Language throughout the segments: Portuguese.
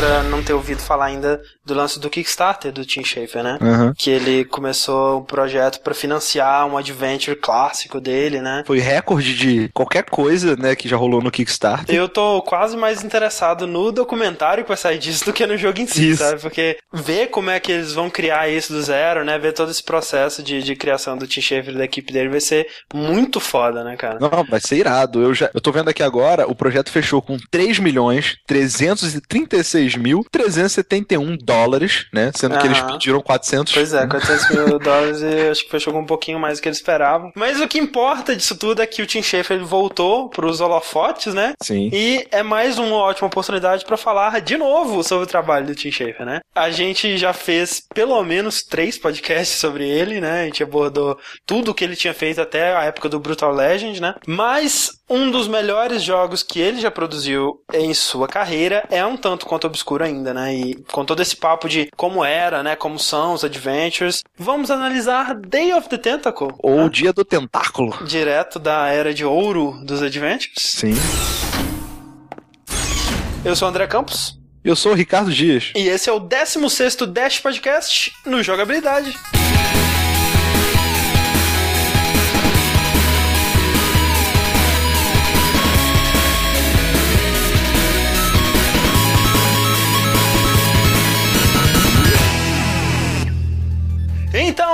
pra não ter ouvido falar ainda do lance do Kickstarter do Tim Schafer, né? Uhum. Que ele começou um projeto pra financiar um adventure clássico dele, né? Foi recorde de qualquer coisa, né, que já rolou no Kickstarter. Eu tô quase mais interessado no documentário que vai sair disso do que no jogo em si, Isso. sabe? Porque ver como é que eles vão criar isso do zero, né? Ver todo esse processo de, de criação do Tim Schafer e da equipe dele vai ser muito foda, né, cara? Não, vai ser irado. Eu já, eu tô vendo aqui agora, o projeto fechou com 3 milhões 336 mil 371 dólares, né? Sendo que eles Aham. pediram 400. Pois é, 400 mil dólares e acho que fechou com um pouquinho mais do que eles esperavam. Mas o que importa disso tudo é que o Tim Schafer ele voltou pros holofotes, né? Sim. E é mais uma ótima oportunidade pra falar de novo sobre o trabalho do Tim Schafer, né? A gente já fez pelo menos três podcasts sobre ele, né? A gente abordou tudo o que ele tinha feito até a época do Brutal Legend, né? Mas um dos melhores jogos que ele já produziu em sua carreira é um tanto quanto obscuro ainda, né? E com todo esse papo de como era, né? Como são os adventures, vamos analisar Day of the Tentacle. Ou né? o dia do tentáculo. Direto da era de ouro dos adventures. Sim. Eu sou o André Campos. Eu sou o Ricardo Dias. E esse é o 16º Dash Podcast no Jogabilidade.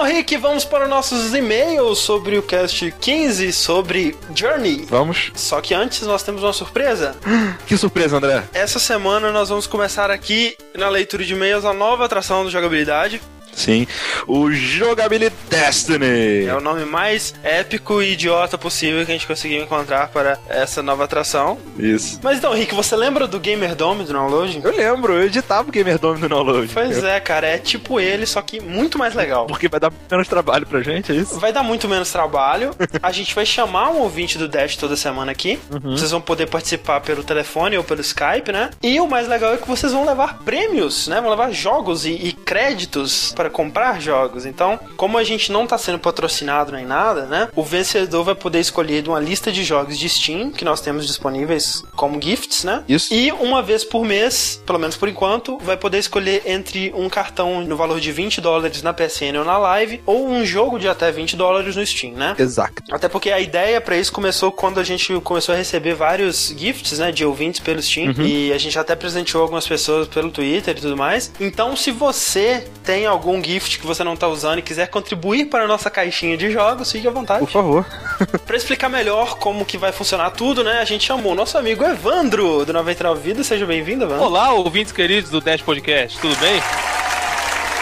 Rick, vamos para nossos e-mails sobre o cast 15 sobre Journey. Vamos? Só que antes nós temos uma surpresa. Que surpresa, André. Essa semana nós vamos começar aqui na leitura de e-mails a nova atração do Jogabilidade. Sim. O Jogabilidade Destiny. É o nome mais épico e idiota possível que a gente conseguiu encontrar para essa nova atração. Isso. Mas então, Rick, você lembra do Gamer Dome do Download? Eu lembro, eu editava o Gamer Dome no download. Pois é, cara, é tipo ele, só que muito mais legal. Porque vai dar menos trabalho pra gente, é isso? Vai dar muito menos trabalho. A gente vai chamar um ouvinte do Dash toda semana aqui. Vocês vão poder participar pelo telefone ou pelo Skype, né? E o mais legal é que vocês vão levar prêmios, né? Vão levar jogos e, e créditos para comprar jogos. Então, como a gente não tá sendo patrocinado nem nada, né? O vencedor vai poder escolher de uma lista de jogos de Steam que nós temos disponíveis como gifts, né? Isso. E uma vez por mês, pelo menos por enquanto, vai poder escolher entre um cartão no valor de 20 dólares na PSN ou na Live, ou um jogo de até 20 dólares no Steam, né? Exato. Até porque a ideia pra isso começou quando a gente começou a receber vários gifts, né, de ouvintes pelo Steam, e a gente até presenteou algumas pessoas pelo Twitter e tudo mais. Então, se você tem algum gift que você não tá usando e quiser contribuir para a nossa caixinha de jogos, fique à vontade. Por favor. Pra explicar melhor como que vai funcionar tudo, né, a gente chamou o nosso amigo Evandro, do 99 Vidas. Seja bem-vindo, Evandro. Olá, ouvintes queridos do Dash Podcast, tudo bem?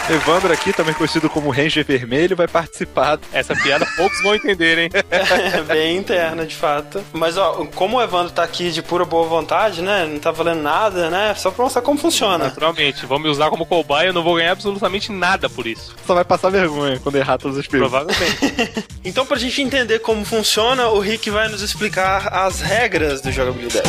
Evandro aqui, também conhecido como Ranger Vermelho, vai participar. Essa piada poucos vão entender, hein? É bem interna, de fato. Mas, ó, como o Evandro tá aqui de pura boa vontade, né, não tá valendo nada, né, só pra mostrar como funciona. Naturalmente, vão me usar como cobaia, eu não vou ganhar absolutamente nada por isso. Só vai passar vergonha quando errar todas as perguntas. Provavelmente. Então, pra gente entender como funciona, o Rick vai nos explicar as regras do jogabilidade.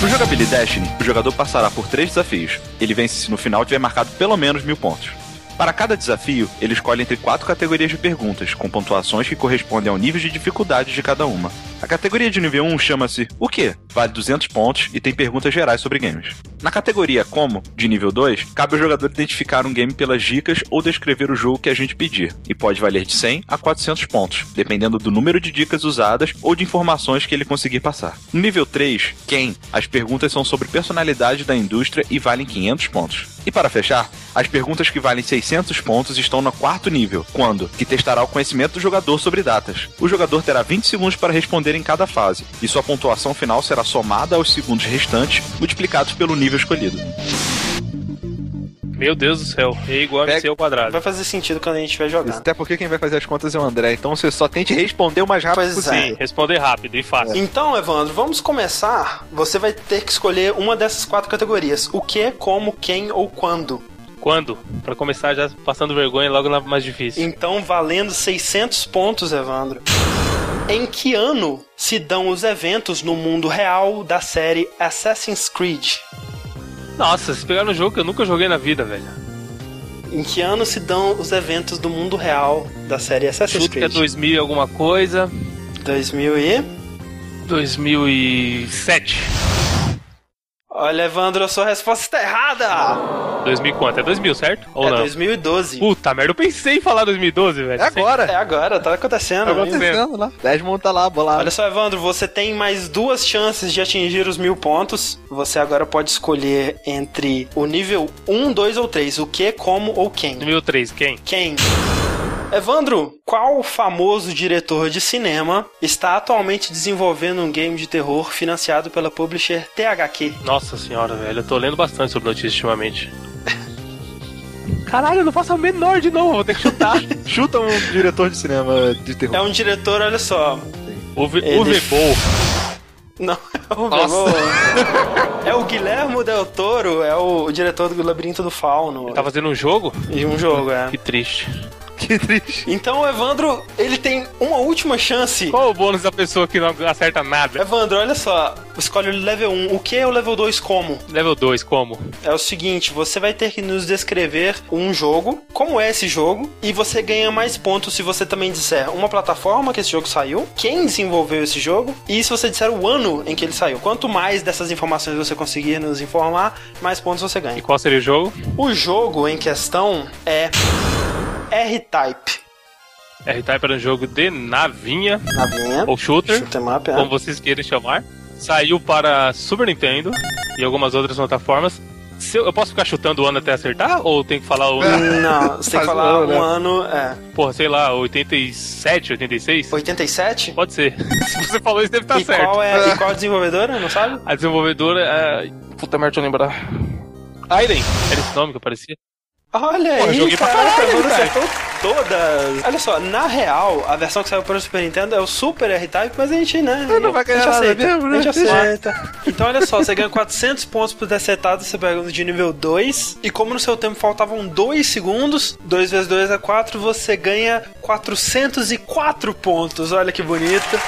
No Jogabilidade Destiny, o jogador passará por três desafios. Ele vence se no final tiver marcado pelo menos mil pontos. Para cada desafio, ele escolhe entre quatro categorias de perguntas, com pontuações que correspondem ao nível de dificuldade de cada uma. A categoria de nível 1 chama-se O quê? Vale 200 pontos e tem perguntas gerais sobre games. Na categoria Como, de nível 2, cabe ao jogador identificar um game pelas dicas ou descrever o jogo que a gente pedir, e pode valer de 100 a 400 pontos, dependendo do número de dicas usadas ou de informações que ele conseguir passar. No nível 3, Quem, as perguntas são sobre personalidade da indústria e valem 500 pontos. E para fechar, as perguntas que valem 600 pontos estão no quarto nível, quando, que testará o conhecimento do jogador sobre datas. O jogador terá 20 segundos para responder em cada fase, e sua pontuação final será somada aos segundos restantes, multiplicados pelo nível escolhido. Meu Deus do céu, é igual a Pega- MC ao quadrado. Vai fazer sentido quando a gente estiver jogando. Até porque quem vai fazer as contas é o André, então você só tente responder o mais rápido Pois possível. é. Sim, responder rápido e fácil. Então, Evandro, vamos começar. Você vai ter que escolher uma dessas quatro categorias: o que, como, quem ou quando. Quando? Pra começar já passando vergonha logo na mais difícil. Então, valendo 600 pontos, Evandro. Em que ano se dão os eventos no mundo real da série Assassin's Creed? Nossa, se pegar no jogo que eu nunca joguei na vida, velho. Em que ano se dão os eventos do mundo real da série Assassin's Chuto que é Creed? 2000 e alguma coisa. 2000 e... 2007. Olha, Evandro, a sua resposta está errada! 2000 quanto? É 2000, certo? Ou é não? 2012. Puta merda, eu pensei em falar 2012, velho. É agora. É agora, tá acontecendo. Tá acontecendo. lá. Desmond tá lá, bolado. Olha só, Evandro, você tem mais duas chances de atingir os mil pontos. Você agora pode escolher entre o nível 1, 2 ou 3. O que, como ou quem. 2003, quem? Quem? Evandro, qual famoso diretor de cinema está atualmente desenvolvendo um game de terror financiado pela publisher THQ? Nossa senhora, velho, eu tô lendo bastante sobre notícias ultimamente. Caralho, eu não faço a menor de novo, vou ter que chutar. Chuta um diretor de cinema de terror. É um diretor, olha só. o Ve- Ele-. Não, é o Nossa. É o Guilhermo Del Toro, é o diretor do Labirinto do Fauno. Tá fazendo um jogo? E um jogo, é. Que triste. Que triste. Então o Evandro, ele tem uma última chance. Qual o bônus da pessoa que não acerta nada? Evandro, olha só. Escolhe o level 1. O que é o level 2 como? Level 2, como? É o seguinte, você vai ter que nos descrever um jogo, como é esse jogo, e você ganha mais pontos se você também disser uma plataforma que esse jogo saiu, quem desenvolveu esse jogo, e se você disser o ano em que ele saiu. Quanto mais dessas informações você conseguir nos informar, mais pontos você E ganha. qual seria o jogo? O jogo em questão é R-Type. R-Type era um jogo de navinha Navinha. ou shooter, Shoot 'em up, é. como vocês queiram chamar. Saiu para Super Nintendo e algumas outras plataformas. Se eu, eu posso ficar chutando o ano até acertar? Ou tem que falar o. Não, você tem que falar um, um né? ano, é. Porra, sei lá, 87, 86? 87? Pode ser. Se você falou isso, deve estar e, certo. qual é, e qual a desenvolvedora, não sabe? A desenvolvedora é. Puta merda, deixa eu lembrar. Aiden, era esse nome que aparecia? Olha Pô, eu aí, joguei pra caraca, caralho, cara. acertou todas. Olha só, na real, a versão que saiu para o Super Nintendo é o Super R-Type, mas a gente, né? não vai ganhar a gente nada aceita, mesmo, né? A gente aceita. Então, olha só, você ganha 400 pontos por ter acertado, você pega de nível 2. E como no seu tempo faltavam 2 segundos, 2 vezes 2 é 4, você ganha 404 pontos. Olha que bonito.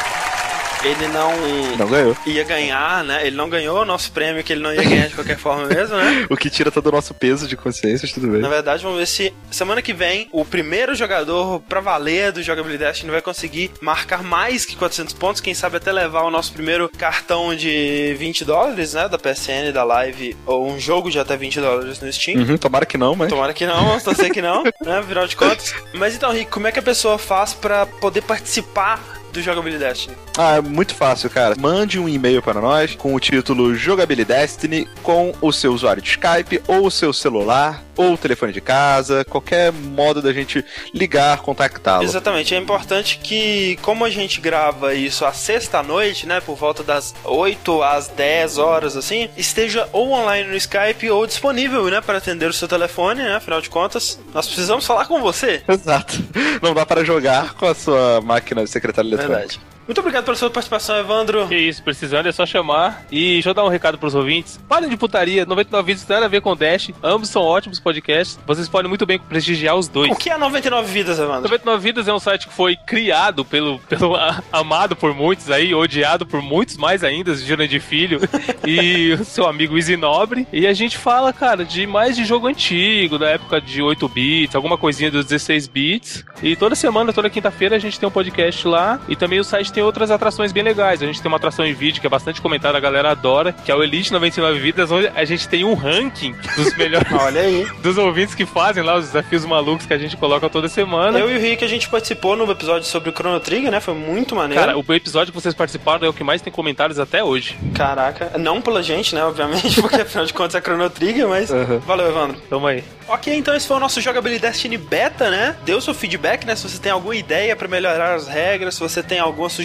Ele não Não ganhou. ia ganhar, né? Ele não ganhou o nosso prêmio, que ele não ia ganhar de qualquer forma mesmo, né? O que tira todo o nosso peso de consciência, tudo bem. Na verdade, vamos ver se semana que vem o primeiro jogador pra valer do Jogabilidade vai conseguir marcar mais que 400 pontos. Quem sabe até levar o nosso primeiro cartão de 20 dólares, né? Da PSN, da Live, ou um jogo de até 20 dólares no Steam. Uhum, tomara que não, mas. Tomara que não, só sei que não, né? Afinal de contas. Mas então, Rick, como é que a pessoa faz pra poder participar do Jogabilidade Destiny? Ah, é muito fácil, cara. Mande um e-mail para nós com o título Jogabilidade Destiny com o seu usuário de Skype ou o seu celular ou o telefone de casa, qualquer modo da gente ligar, contactá-lo. Exatamente, é importante que, como a gente grava isso à sexta-noite, né, por volta das 8 às 10 horas, assim, esteja ou online no Skype ou disponível, né, para atender o seu telefone, né, afinal de contas, nós precisamos falar com você. Exato. Não dá para jogar com a sua máquina de secretário. Verdade. Muito obrigado pela sua participação, Evandro. Que isso, precisando é só chamar. E deixa eu dar um recado pros ouvintes. Parem de putaria, 99 vídeos tem nada a ver com Dash. Ambos são ótimos podcasts. Vocês podem muito bem prestigiar os dois. O que é 99 vidas, Evandro? 99 Vidas é um site que foi criado pelo, pelo a- amado por muitos aí, odiado por muitos mais ainda, Jurandir Filho e o seu amigo Easy Nobre. E a gente fala, cara, de mais de jogo antigo, da época de 8 bits, alguma coisinha dos 16 bits. E toda semana, toda quinta-feira, a gente tem um podcast lá. E também o site tem outras atrações bem legais. A gente tem uma atração em vídeo que é bastante comentada, a galera adora, que é o Elite 99 Vidas, onde a gente tem um ranking dos melhores. Olha aí. Dos ouvintes que fazem lá os desafios malucos que a gente coloca toda semana. Eu e o Rick, a gente participou no episódio sobre o Chrono Trigger, né? Foi muito maneiro. Cara, o episódio que vocês participaram é o que mais tem comentários até hoje. Caraca. Não pela gente, né? Obviamente, porque afinal de contas é Chrono Trigger, mas. Uhum. Valeu, Evandro. Tamo aí. Ok, então esse foi o nosso Jogabilidade Destiny Beta, né? Deu seu feedback, né? Se você tem alguma ideia pra melhorar as regras, se você tem alguma sugestão,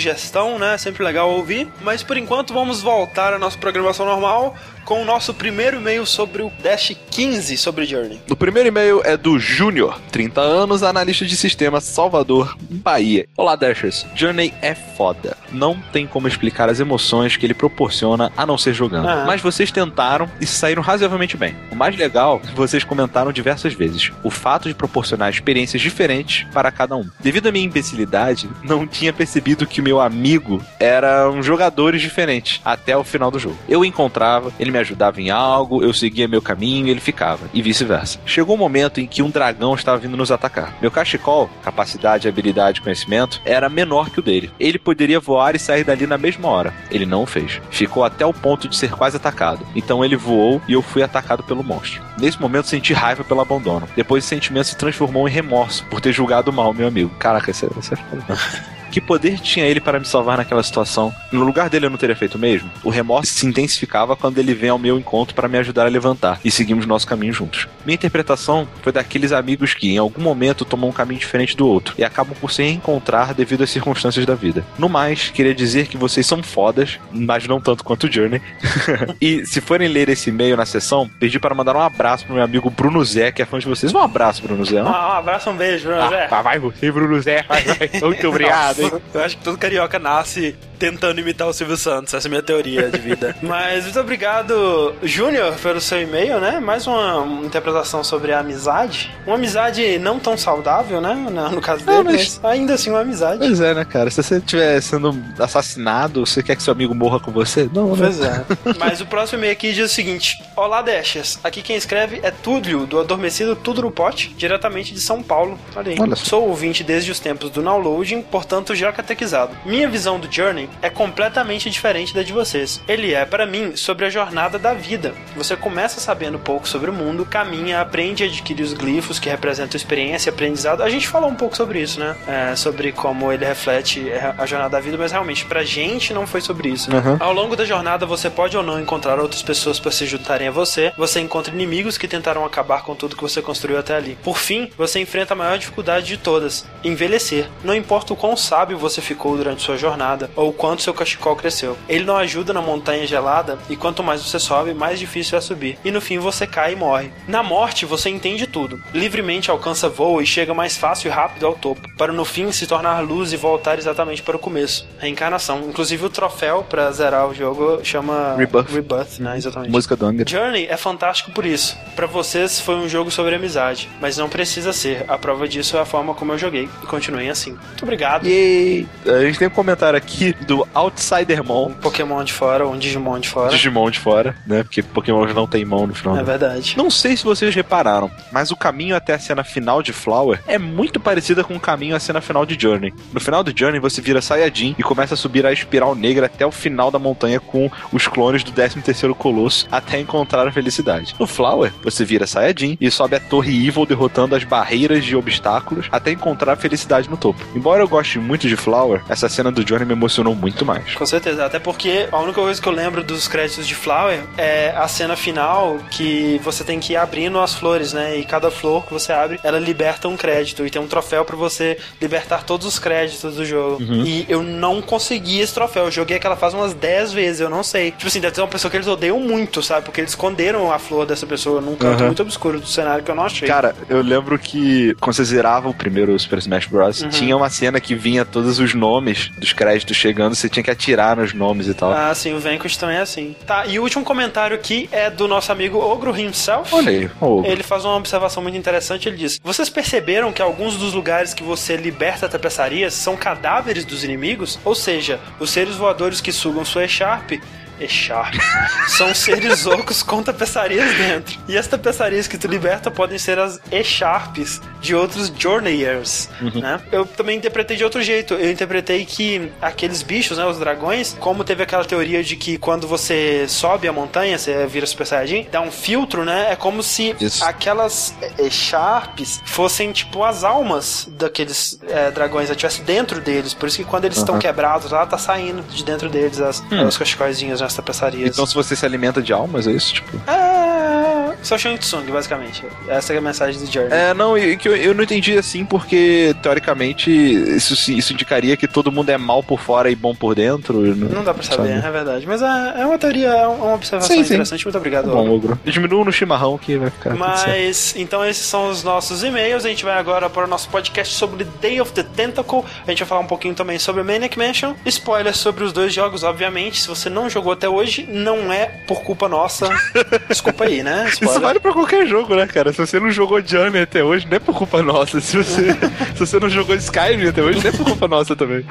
né? Sempre legal ouvir. Mas por enquanto vamos voltar à nossa programação normal com o nosso primeiro e-mail sobre o Dash 15 sobre Journey. O primeiro e-mail é do Júnior, 30 anos, analista de sistema Salvador, Bahia. Olá, Dashers. Journey é foda. Não tem como explicar as emoções que ele proporciona a não ser jogando. Ah. Mas vocês tentaram e saíram razoavelmente bem. O mais legal, vocês comentaram diversas vezes, o fato de proporcionar experiências diferentes para cada um. Devido à minha imbecilidade, não tinha percebido que o meu amigo eram jogadores diferentes até o final do jogo. Eu encontrava, ele me me ajudava em algo, eu seguia meu caminho e ele ficava, e vice-versa. Chegou um momento em que um dragão estava vindo nos atacar. Meu cachecol, capacidade, habilidade conhecimento, era menor que o dele. Ele poderia voar e sair dali na mesma hora. Ele não o fez. Ficou até o ponto de ser quase atacado. Então ele voou e eu fui atacado pelo monstro. Nesse momento senti raiva pelo abandono. Depois o sentimento se transformou em remorso por ter julgado mal meu amigo. Caraca, isso é, é. Que poder tinha ele para me salvar naquela situação? No lugar dele eu não teria feito o mesmo? O remorso se intensificava quando ele vem ao meu encontro para me ajudar a levantar e seguimos nosso caminho juntos. Minha interpretação foi daqueles amigos que em algum momento tomam um caminho diferente do outro e acabam por se reencontrar devido às circunstâncias da vida. No mais, queria dizer que vocês são fodas, mas não tanto quanto o Journey. e se forem ler esse e-mail na sessão, pedi para mandar um abraço pro meu amigo Bruno Zé, que é fã de vocês. Um abraço, Bruno Zé. Um, um abraço, um beijo, Bruno Zé. Ah, vai você, Bruno Zé. Vai, vai. Muito obrigado. Eu acho que todo carioca nasce tentando imitar o Silvio Santos. Essa é a minha teoria de vida. Mas muito obrigado, Júnior, pelo seu e-mail, né? Mais uma, interpretação sobre a amizade. Uma amizade não tão saudável, né? No caso dele, mas... mas... ainda assim uma amizade. Pois é, né, cara? Se você estiver sendo assassinado, você quer que seu amigo morra com você? Não, né? Pois é. mas o próximo e-mail aqui diz o seguinte: Olá, Dashas. Aqui quem escreve é Túlio, do Adormecido Tudo no Pote, diretamente de São Paulo. Olha aí. Olha Sou ouvinte desde os tempos do downloading, portanto já catequizado. Minha visão do Journey é completamente diferente da de vocês. Ele é, para mim, sobre a jornada da vida. Você começa sabendo pouco sobre o mundo, caminha, aprende a adquirir os glifos que representam experiência aprendizado. A gente falou um pouco sobre isso, né? É, sobre como ele reflete a jornada da vida, mas realmente, pra gente não foi sobre isso. Uhum. Ao longo da jornada, você pode ou não encontrar outras pessoas para se juntarem a você. Você encontra inimigos que tentaram acabar com tudo que você construiu até ali. Por fim, você enfrenta a maior dificuldade de todas: envelhecer. Não importa o quão sábio você ficou durante sua jornada ou quanto seu cachecol cresceu. Ele não ajuda na montanha gelada e quanto mais você sobe, mais difícil é subir. E no fim você cai e morre. Na morte você entende tudo. Livremente alcança voo e chega mais fácil e rápido ao topo, para no fim se tornar luz e voltar exatamente para o começo. Reencarnação. Inclusive o troféu para zerar o jogo chama Rebirth, Rebirth né? Exatamente. Música do Anger. Journey é fantástico por isso. Para vocês foi um jogo sobre amizade, mas não precisa ser. A prova disso é a forma como eu joguei. E continuem assim. Muito obrigado. Yay. A gente tem um comentário aqui do Outsidermon. Um Pokémon de fora, um Digimon de fora. Digimon de fora, né? Porque Pokémon não tem mão no final. É verdade. Não sei se vocês repararam, mas o caminho até a cena final de Flower é muito parecida com o caminho à cena final de Journey. No final do Journey, você vira Saiyajin e começa a subir a espiral negra até o final da montanha com os clones do 13º Colosso até encontrar a felicidade. No Flower, você vira Saiyajin e sobe a Torre Evil derrotando as barreiras de obstáculos até encontrar a felicidade no topo. Embora eu goste muito de Flower, essa cena do Journey me emocionou muito mais. Com certeza, até porque a única coisa que eu lembro dos créditos de Flower é a cena final que você tem que ir abrindo as flores, né? E cada flor que você abre, ela liberta um crédito e tem um troféu para você libertar todos os créditos do jogo. Uhum. E eu não consegui esse troféu. Eu joguei aquela fase umas 10 vezes, eu não sei. Tipo assim, deve ter uma pessoa que eles odeiam muito, sabe? Porque eles esconderam a flor dessa pessoa num canto uhum. muito obscuro do cenário que eu não achei. Cara, eu lembro que quando você zerava o primeiro Super Smash Bros., uhum. tinha uma cena que vinha todos os nomes dos créditos chegando, você tinha que atirar nos nomes e tal. Ah, sim, o Vanquish também é assim. Tá, e o último comentário aqui é do nosso amigo Ogro himself. Olha aí, Ogro. Ele faz uma observação muito interessante, ele diz: Vocês perceberam que alguns dos lugares que você liberta tapeçarias são cadáveres dos inimigos? Ou seja, os seres voadores que sugam sua E-Sharp Echarp. São seres ocos com tapeçarias dentro. E as tapeçarias que tu liberta podem ser as Echarps de outros Journeyers, uhum. né? Eu também interpretei de outro jeito. Eu interpretei que aqueles bichos, né, os dragões, como teve aquela teoria de que quando você sobe a montanha, você vira Super Saiyajin, dá um filtro, né? É como se Isso. aquelas Echarps fossem tipo as almas daqueles é, dragões, estivesse dentro deles. Por isso que quando eles uhum. estão quebrados lá, tá saindo de dentro deles as, hum. os cachecóizinhos, né? Tapeçarias. Então se você se alimenta de almas, é isso? Tipo... É... Só Shang Tsung, basicamente. Essa é a mensagem do Journey. É, não, e que eu, eu não entendi assim, porque teoricamente isso, isso indicaria que todo mundo é mal por fora e bom por dentro. Não, não dá pra saber, sabe? é verdade. Mas é, é uma teoria, é uma observação sim, interessante. Sim. Muito obrigado, tá Bom, Ogro. Diminua no chimarrão que vai ficar. Mas, então esses são os nossos e-mails. A gente vai agora para o nosso podcast sobre Day of the Tentacle. A gente vai falar um pouquinho também sobre Maniac Mansion. Spoilers sobre os dois jogos, obviamente. Se você não jogou até hoje, não é por culpa nossa. Desculpa aí, né? Isso vale pra qualquer jogo, né, cara? Se você não jogou Journey até hoje, não é por culpa nossa. Se você, se você não jogou Skyrim até hoje, não é por culpa nossa também.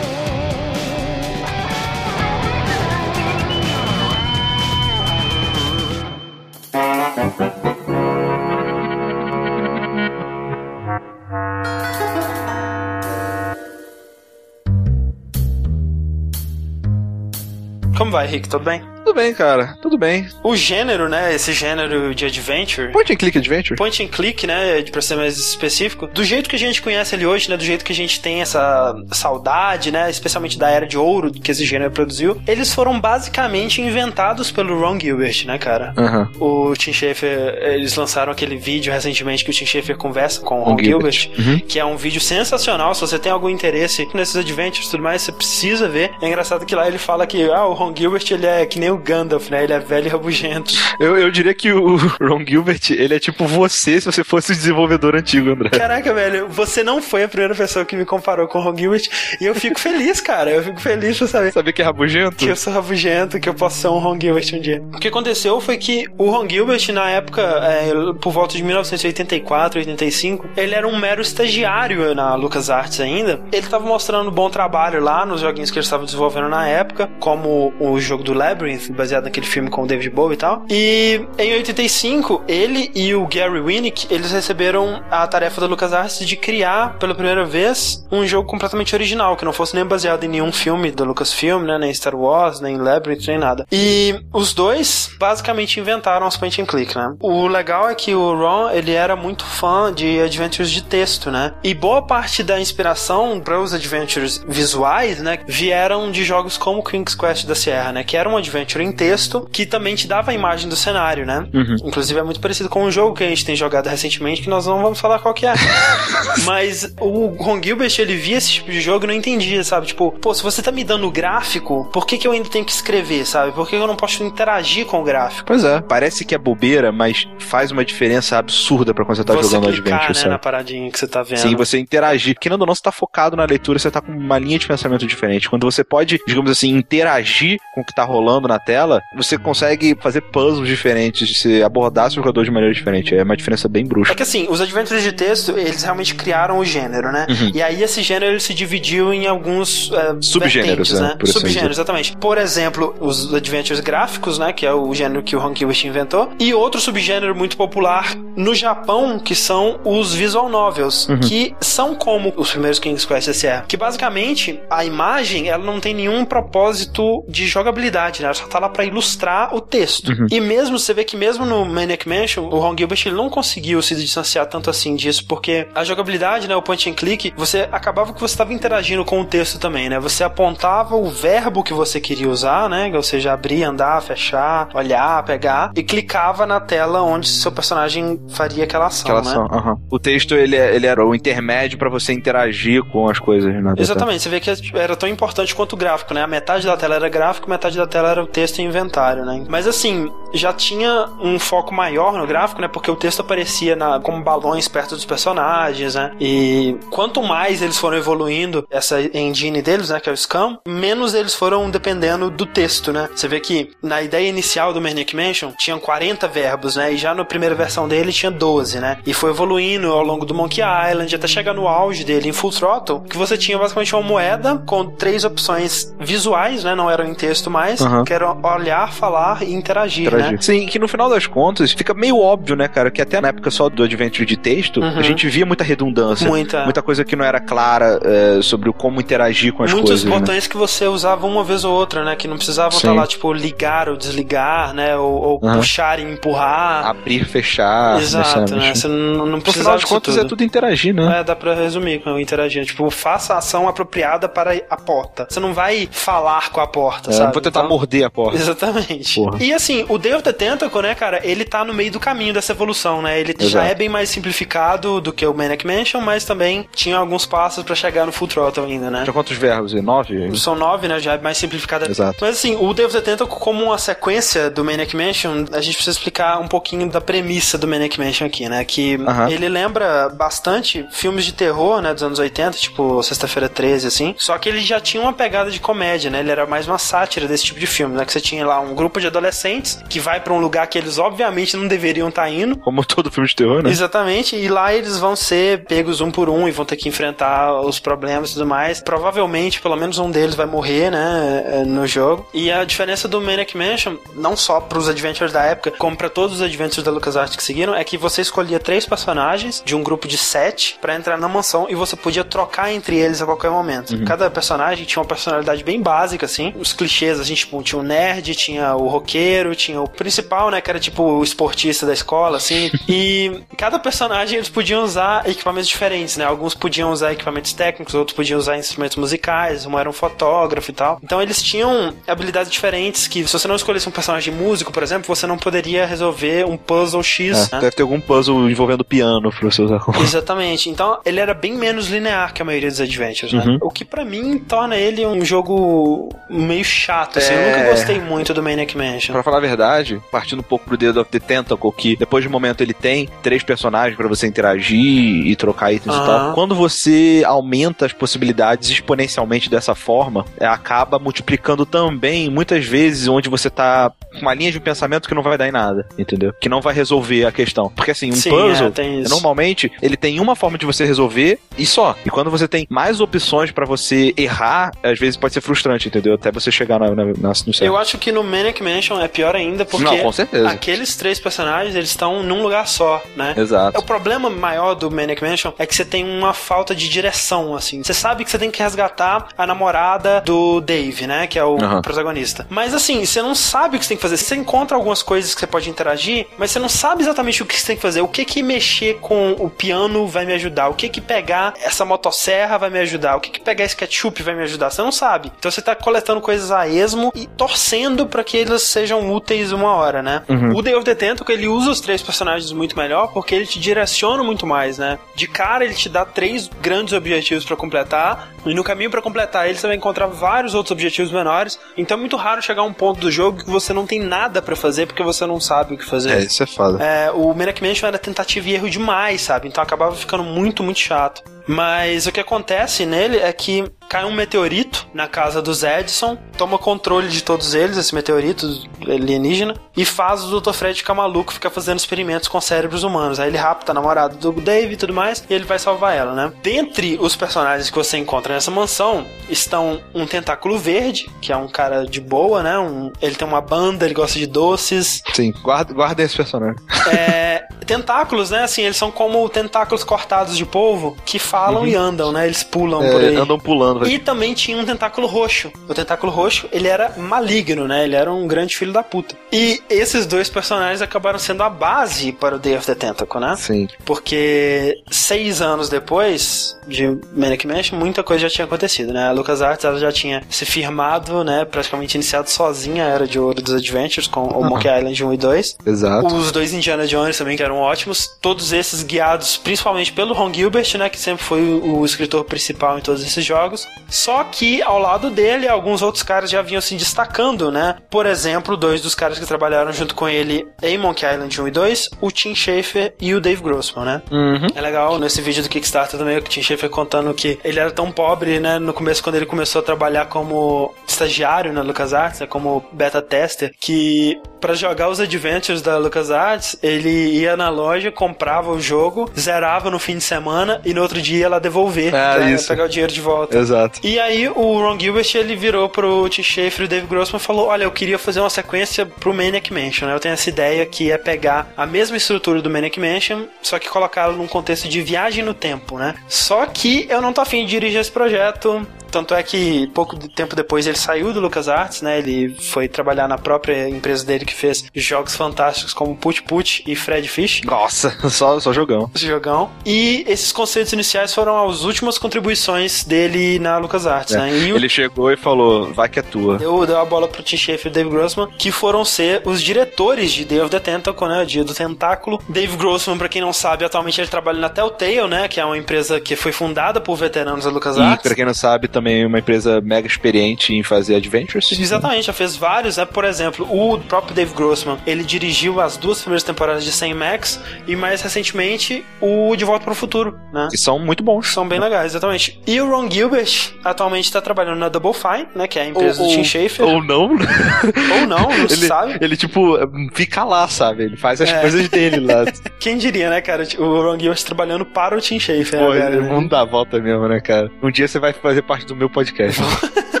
Vai, Rick? Tudo bem? Tudo bem, cara. Tudo bem. O gênero, né? Esse gênero de adventure. Point and click adventure? Point and click, né? Pra ser mais específico. Do jeito que a gente conhece ele hoje, né? Do jeito que a gente tem essa saudade, né? Especialmente da era de ouro que esse gênero produziu. Eles foram basicamente inventados pelo Ron Gilbert, né, cara? Uhum. O Tim Schafer, eles lançaram aquele vídeo recentemente que o Tim Schafer conversa com o Ron Gilbert, Gilbert Uhum. que é um vídeo sensacional. Se você tem algum interesse nesses adventures e tudo mais, você precisa ver. É engraçado que lá ele fala que ah, o Ron Gilbert ele é que nem o Gandalf, né? Ele é velho e rabugento. Eu, eu diria que o Ron Gilbert, ele é tipo você se você fosse o desenvolvedor antigo, André. Caraca, velho, você não foi a primeira pessoa que me comparou com o Ron Gilbert e eu fico feliz, cara. Eu fico feliz por saber Saber que é rabugento? que eu sou rabugento, que eu posso ser um Ron Gilbert um dia. O que aconteceu foi que o Ron Gilbert, na época, é, por volta de 1984, 85, ele era um mero estagiário na LucasArts ainda. Ele tava mostrando bom trabalho lá nos joguinhos que ele estava desenvolvendo na época, como o jogo do Labyrinth, baseado naquele filme com o David Bowie e tal. E em 85, ele e o Gary Winnick, eles receberam a tarefa da LucasArts de criar, pela primeira vez, um jogo completamente original, que não fosse nem baseado em nenhum filme da Lucasfilm, né, nem Star Wars, nem Labyrinth, nem nada. E os dois basicamente inventaram os point and click, né? O legal é que o Ron, ele era muito fã de adventures de texto, né? E boa parte da inspiração para os adventures visuais, né, vieram de jogos como King's Quest da Sierra, né, que era um adventure em texto que também te dava a imagem do cenário, né? Uhum. Inclusive é muito parecido com um jogo que a gente tem jogado recentemente, que nós não vamos falar qual que é. Mas o Ron Gilbert, ele via esse tipo de jogo e não entendia, sabe? Tipo, pô, se você tá me dando gráfico, por que, que eu ainda tenho que escrever, sabe? Por que eu não posso interagir com o gráfico? Pois é. Parece que é bobeira, mas faz uma diferença absurda pra quando você tá você jogando clicar, Adventure, né, sabe? na paradinha que você tá vendo. Sim, você interagir. Porque não, não, você tá focado na leitura, você tá com uma linha de pensamento diferente. Quando você pode, digamos assim, interagir com o que tá rolando na tela, você consegue fazer puzzles diferentes, você abordar seu jogador de maneira diferente. É uma diferença bem É brusca. que assim, os adventures de texto, eles realmente criaram o gênero, né? Uhum. E aí esse gênero ele se dividiu em alguns é, Subgêneros, né? né? Assim Subgêneros, exatamente. Por exemplo, os adventures gráficos, né? Que é o gênero que o Ron Gilbert inventou. E outro subgênero muito popular no Japão, que são os visual novels, Uhum. que são como os primeiros King's Quest SR. Que basicamente, a imagem, ela não tem nenhum propósito de jogabilidade, né? Ela só tá lá pra ilustrar o texto. Uhum. E mesmo, você vê que mesmo no Maniac Mansion, o Ron Gilbert ele não conseguiu se distanciar tanto assim disso, porque a jogabilidade, né, o point and click, você acabava que você estava interagindo com o texto também, né? Você apontava o verbo que você queria usar, né? Ou seja, abrir, andar, fechar, olhar, pegar, e clicava na tela onde seu personagem faria aquela ação, Aquela né? ação. O texto, ele, é- ele era o intermédio pra você interagir com as coisas. Né, Exatamente, você vê que era tão importante quanto o gráfico, né? A metade da tela era gráfico, metade da tela era o texto e inventário, né? Mas assim, já tinha um foco maior no gráfico, né? Porque o texto aparecia na- como balões perto dos personagens, né? E quanto mais eles foram evoluindo essa engine deles, né? Que é o Scam, menos eles foram dependendo do texto, né? Você vê que na ideia inicial do Maniac Mansion tinham 40 verbos, né? E já na primeira versão dele tinha 12, né? E foi evoluindo ao longo do Monkey Island até chegar no auge dele em Full Throttle, que você tinha basicamente uma moeda com três opções visuais, né? Não eram em texto mais, Aham. que eram olhar, falar e interagir, né? interagir. Sim, que no final das contas fica meio óbvio, né, cara, que até na época só do Adventure de texto, Uhum. a gente via muita redundância. Muita. Muita coisa que não era clara é, sobre o como interagir com as Muitos coisas. né? botões que você usava uma vez ou outra, né? Que não precisavam estar lá, tipo, ligar ou desligar, né? Ou, ou Aham. puxar e empurrar. Abrir, fechar. Exato, né? necessariamente. Você não, não No final precisava das contas é tudo interagir, né? É, dá pra resumir com interagir. Tipo, faça a ação apropriada para a porta. Você não vai falar com a porta, É, sabe? vou tentar Então- morder a porta. Exatamente. Porra. E assim, o Day of the Tentacle, né, cara, ele tá no meio do caminho dessa evolução, né? Ele já Exato. é bem mais simplificado do que o Maniac Mansion, mas também tinha alguns passos pra chegar no Full Throttle ainda, né? Tinha quantos verbos? Nove? São nove, né? Já é mais simplificada. Exato. Mas assim, o Day of the Tentacle, como uma sequência do Maniac Mansion, a gente precisa explicar um pouquinho da premissa do Maniac Mansion aqui, né? Que Aham. ele lembra bastante filmes de terror, né? Dos anos 80, tipo Sexta-feira 13, assim. Só que ele já tinha uma pegada de comédia, né? Ele era mais uma sátira desse tipo de filme, né? Que você tinha lá um grupo de adolescentes que vai para um lugar que eles obviamente não deveriam estar tá indo. Como todo filme de terror, né? Exatamente, e lá eles vão ser pegos um por um e vão ter que enfrentar os problemas e tudo mais. Provavelmente, pelo menos um deles vai morrer, né, é, no jogo. E a diferença do Maniac Mansion, não só pros adventures da época, como para todos os adventures da LucasArts que seguiram, é que você escolhia três personagens de um grupo de sete para entrar na mansão e você podia trocar entre eles a qualquer momento. Uhum. Cada personagem tinha uma personalidade bem básica, assim. Os clichês, a gente tipo, tinha o nerd, tinha o roqueiro, tinha o principal, né, que era tipo o esportista da escola, assim. e cada personagem eles podiam usar equipamentos diferentes, né? Alguns podiam usar equipamentos técnicos, outros podiam usar instrumentos musicais, um era um fotógrafo e tal. Então eles tinham habilidades diferentes que se você não escolhesse um personagem músico, por exemplo, você não poderia resolver um puzzle X. É, né? Deve ter algum puzzle envolvendo piano pra você usar. Exatamente. Então ele era bem menos linear que a maioria dos adventures, né? Uhum. O que para mim torna ele um jogo meio chato, assim. É... Eu nunca gostei muito do Maniac Mansion. Pra falar a verdade, partindo um pouco pro Dead of the Tentacle, que depois de um momento ele tem três personagens para você interagir e trocar itens uhum. e tal. Quando você aumenta as possibilidades exponencialmente dessa forma, é, acaba multiplicando também, muitas vezes, onde você tá com uma linha de pensamento que não vai dar em nada, entendeu? Que não vai resolver a questão. Porque assim, um Sim, puzzle, é, normalmente, ele tem uma forma de você resolver e só. E quando você tem mais opções para você errar, às vezes pode ser frustrante, entendeu? Até você chegar na, na, na, no céu. Eu acho que no Manic Mansion é pior ainda, porque não, com certeza. aqueles três personagens, eles estão num lugar só, né? Exato. O problema maior do Manic Mansion é que você tem uma falta de direção, assim. Você sabe que você tem que resgatar a namorada do Dave, né? Que é o uhum. protagonista. Mas assim, você não sabe o que você tem que fazer. Você encontra algumas coisas que você pode interagir, mas você não sabe exatamente o que você tem que fazer. O que que mexer com o piano vai me ajudar? O que que pegar essa motosserra vai me ajudar? O que que pegar esse ketchup vai me ajudar? Você não sabe. Então você tá coletando coisas a esmo e torcendo para que eles sejam úteis uma hora, né? Uhum. O Day of the Tentacle, ele usa os três personagens muito melhor porque ele te direciona muito mais, né? De cara, ele te dá três grandes objetivos para completar e no caminho para completar eles você vai encontrar vários outros objetivos menores. Então é muito raro chegar a um ponto do jogo que você não tem nada para fazer porque você não sabe o que fazer. É, isso é foda. É, o Maniac Mansion era tentativa e erro demais, sabe? Então acabava ficando muito, muito chato. Mas o que acontece nele é que cai um meteorito na casa dos Edison, toma controle de todos eles, esse meteorito alienígena, e faz o Dr. Fred ficar maluco, ficar fazendo experimentos com cérebros humanos. Aí ele rapta a namorada do Dave e tudo mais, e ele vai salvar ela, né? Dentre os personagens que você encontra nessa mansão estão um tentáculo verde, que é um cara de boa, né? Um, ele tem uma banda, ele gosta de doces. Sim, guarda, guarda esse personagem. É, tentáculos, né? Assim, eles são como tentáculos cortados de polvo que falam uhum. e andam, né? Eles pulam é, por aí. Andam pulando. E também tinha um tentáculo roxo. O tentáculo roxo, ele era maligno, né? Ele era um grande filho da puta. E esses dois personagens acabaram sendo a base para o Day of the Tentacle, né? Sim. Porque seis anos depois de Manic Mansion, muita coisa já tinha acontecido, né? A LucasArts ela já tinha se firmado, né? Praticamente iniciado sozinha a Era de Ouro dos Adventures com o Monkey Island 1 e 2. Exato. Os dois Indiana Jones também, que eram ótimos. Todos esses guiados principalmente pelo Ron Gilbert, né? Que sempre foi o escritor principal em todos esses jogos. Só que ao lado dele, alguns outros caras já vinham se destacando, né? Por exemplo, dois dos caras que trabalharam junto com ele em Monkey Island 1 e 2, o Tim Schafer e o Dave Grossman, né? Uhum. É legal nesse vídeo do Kickstarter também, o Tim Schafer contando que ele era tão pobre, né? No começo, quando ele começou a trabalhar como estagiário na LucasArts, né, como beta tester, que para jogar os adventures da LucasArts, ele ia na loja, comprava o jogo, zerava no fim de semana e no outro dia lá devolver, ah, pra isso. pegar o dinheiro de volta. Exato. E aí o Ron Gilbert ele virou pro Tim Schafer e o Dave Grossman e falou: Olha, eu queria fazer uma sequência pro Maniac Mansion. Né? Eu tenho essa ideia que é pegar a mesma estrutura do Maniac Mansion, só que colocá-lo num contexto de viagem no tempo, né? Só que eu não tô afim de dirigir esse projeto. Tanto é que pouco tempo depois ele saiu do LucasArts, né? Ele foi trabalhar na própria empresa dele que fez jogos fantásticos como Put Put e Fred Fish. Nossa, só, só jogão. Jogão. E esses conceitos iniciais foram as últimas contribuições dele na LucasArts, é. né? E ele o... chegou e falou, vai que é tua. Eu dei a bola pro Tim Schafer e Dave Grossman, que foram ser os diretores de Day of the Tentacle, né? Dia do Tentáculo. Dave Grossman, pra quem não sabe, atualmente ele trabalha na Telltale, né? Que é uma empresa que foi fundada por veteranos da LucasArts. E pra quem não sabe, também também uma empresa mega experiente em fazer adventures. Exatamente, já fez vários, né? Por exemplo, o próprio Dave Grossman, ele dirigiu as duas primeiras temporadas de 100 Max e mais recentemente o De Volta para o Futuro, né? Que são muito bons. São bem legais, exatamente. E o Ron Gilbert atualmente está trabalhando na Double Fine, né? Que é a empresa ou, do Tim Schafer. Ou não. ou não, não ele, sabe. Ele, tipo, fica lá, sabe? Ele faz as é. coisas dele lá. Quem diria, né, cara? O Ron Gilbert trabalhando para o Tim Schafer. Pô, né, cara? Não dá volta mesmo, né, cara? Um dia você vai fazer parte do meu podcast.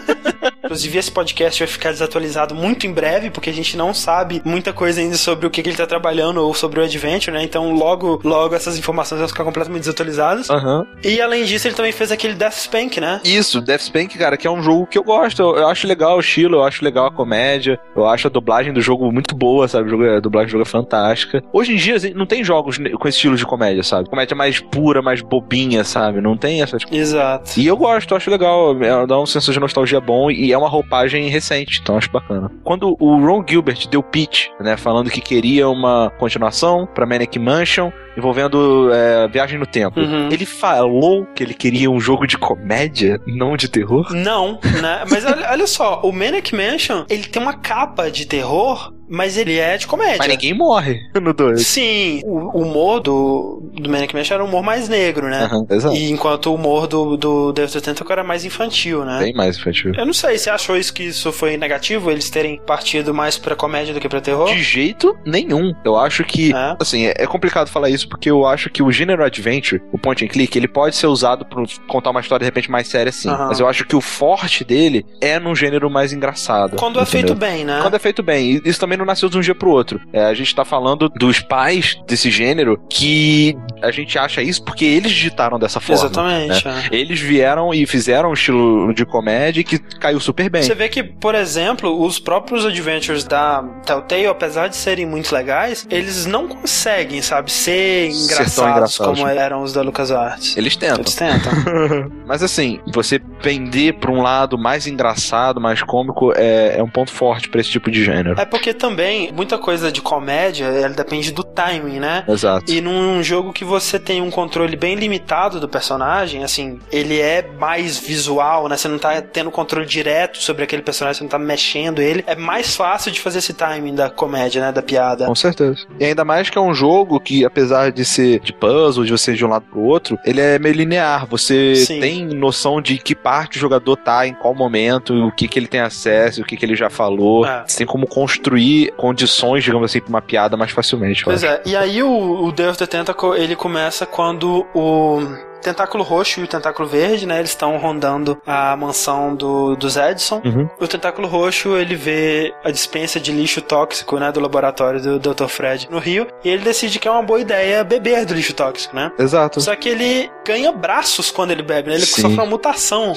Inclusive, esse podcast vai ficar desatualizado muito em breve, porque a gente não sabe muita coisa ainda sobre o que, que ele tá trabalhando ou sobre o Adventure, né? Então, logo, logo essas informações vão ficar completamente desatualizadas. Uhum. E além disso, ele também fez aquele Death Spank, né? Isso, Death Spank, cara, que é um jogo que eu gosto. Eu, eu acho legal o estilo, eu acho legal a comédia, eu acho a dublagem do jogo muito boa, sabe? O jogo, a dublagem do jogo é fantástica. Hoje em dia, assim, não tem jogos com esse estilo de comédia, sabe? Comédia mais pura, mais bobinha, sabe? Não tem essas coisas. Exato. E eu gosto, eu acho legal. É, dá um senso de nostalgia bom e é uma roupagem recente, então acho bacana. Quando o Ron Gilbert deu pitch, né, falando que queria uma continuação para Manic Mansion, envolvendo é, viagem no tempo. Uhum. Ele falou que ele queria um jogo de comédia, não de terror? Não, né? Mas olha, olha só, o Manic Mansion, ele tem uma capa de terror, mas ele é de comédia. Mas ninguém morre no 2. Sim, o humor do, do Manic Mansion era um humor mais negro, né? Uhum, exato. E enquanto o humor do, do Deus 80 era mais infantil, né? Bem mais infantil. Eu não sei, você achou isso que isso foi negativo, eles terem partido mais pra comédia do que pra terror? De jeito nenhum. Eu acho que, É. assim, é, é complicado falar isso porque eu acho que o gênero adventure, o point and click, ele pode ser usado pra contar uma história de repente mais séria, sim. Aham. Mas eu acho que o forte dele é num gênero mais engraçado. Quando é entendeu? feito bem, né? Quando é feito bem. E isso também não nasceu de um dia pro outro. É, a gente tá falando dos pais desse gênero que a gente acha isso porque eles digitaram dessa forma. Exatamente. né? é. Eles vieram e fizeram um estilo de comédia que caiu super bem. Você vê que, por exemplo, os próprios adventures da Telltale, apesar de serem muito legais, eles não conseguem, sabe, ser Ser engraçados, engraçados, como né? eram os da LucasArts. Eles tentam. Eles tentam. Mas assim, você vender pra um lado mais engraçado, mais cômico, é, é um ponto forte pra esse tipo de gênero. é porque também, muita coisa de comédia, ela depende do timing, né? Exato. E num jogo que você tem um controle bem limitado do personagem, assim, ele é mais visual, né? Você não tá tendo controle direto sobre aquele personagem, você não tá mexendo ele. É mais fácil de fazer esse timing da comédia, né? Da piada. Com certeza. E ainda mais que é um jogo que, apesar de ser de puzzle, de você ir de um lado pro outro, ele é meio linear. Você Sim. tem noção de que parte o jogador tá, em qual momento, o que, que ele tem acesso, o que, que ele já falou. É. Você tem como construir condições, digamos assim, pra uma piada mais facilmente. Pois acho. é, e aí o, o Day of the Tentacle, ele começa quando o tentáculo roxo e o tentáculo verde, né, eles estão rondando a mansão do, dos Edson. Uhum. O tentáculo roxo, ele vê a dispensa de lixo tóxico, né, do laboratório do Dr. Fred no Rio, e ele decide que é uma boa ideia beber do lixo tóxico, né? Exato. Só que ele ganha braços quando ele bebe, né? Ele Sim. sofre uma mutação.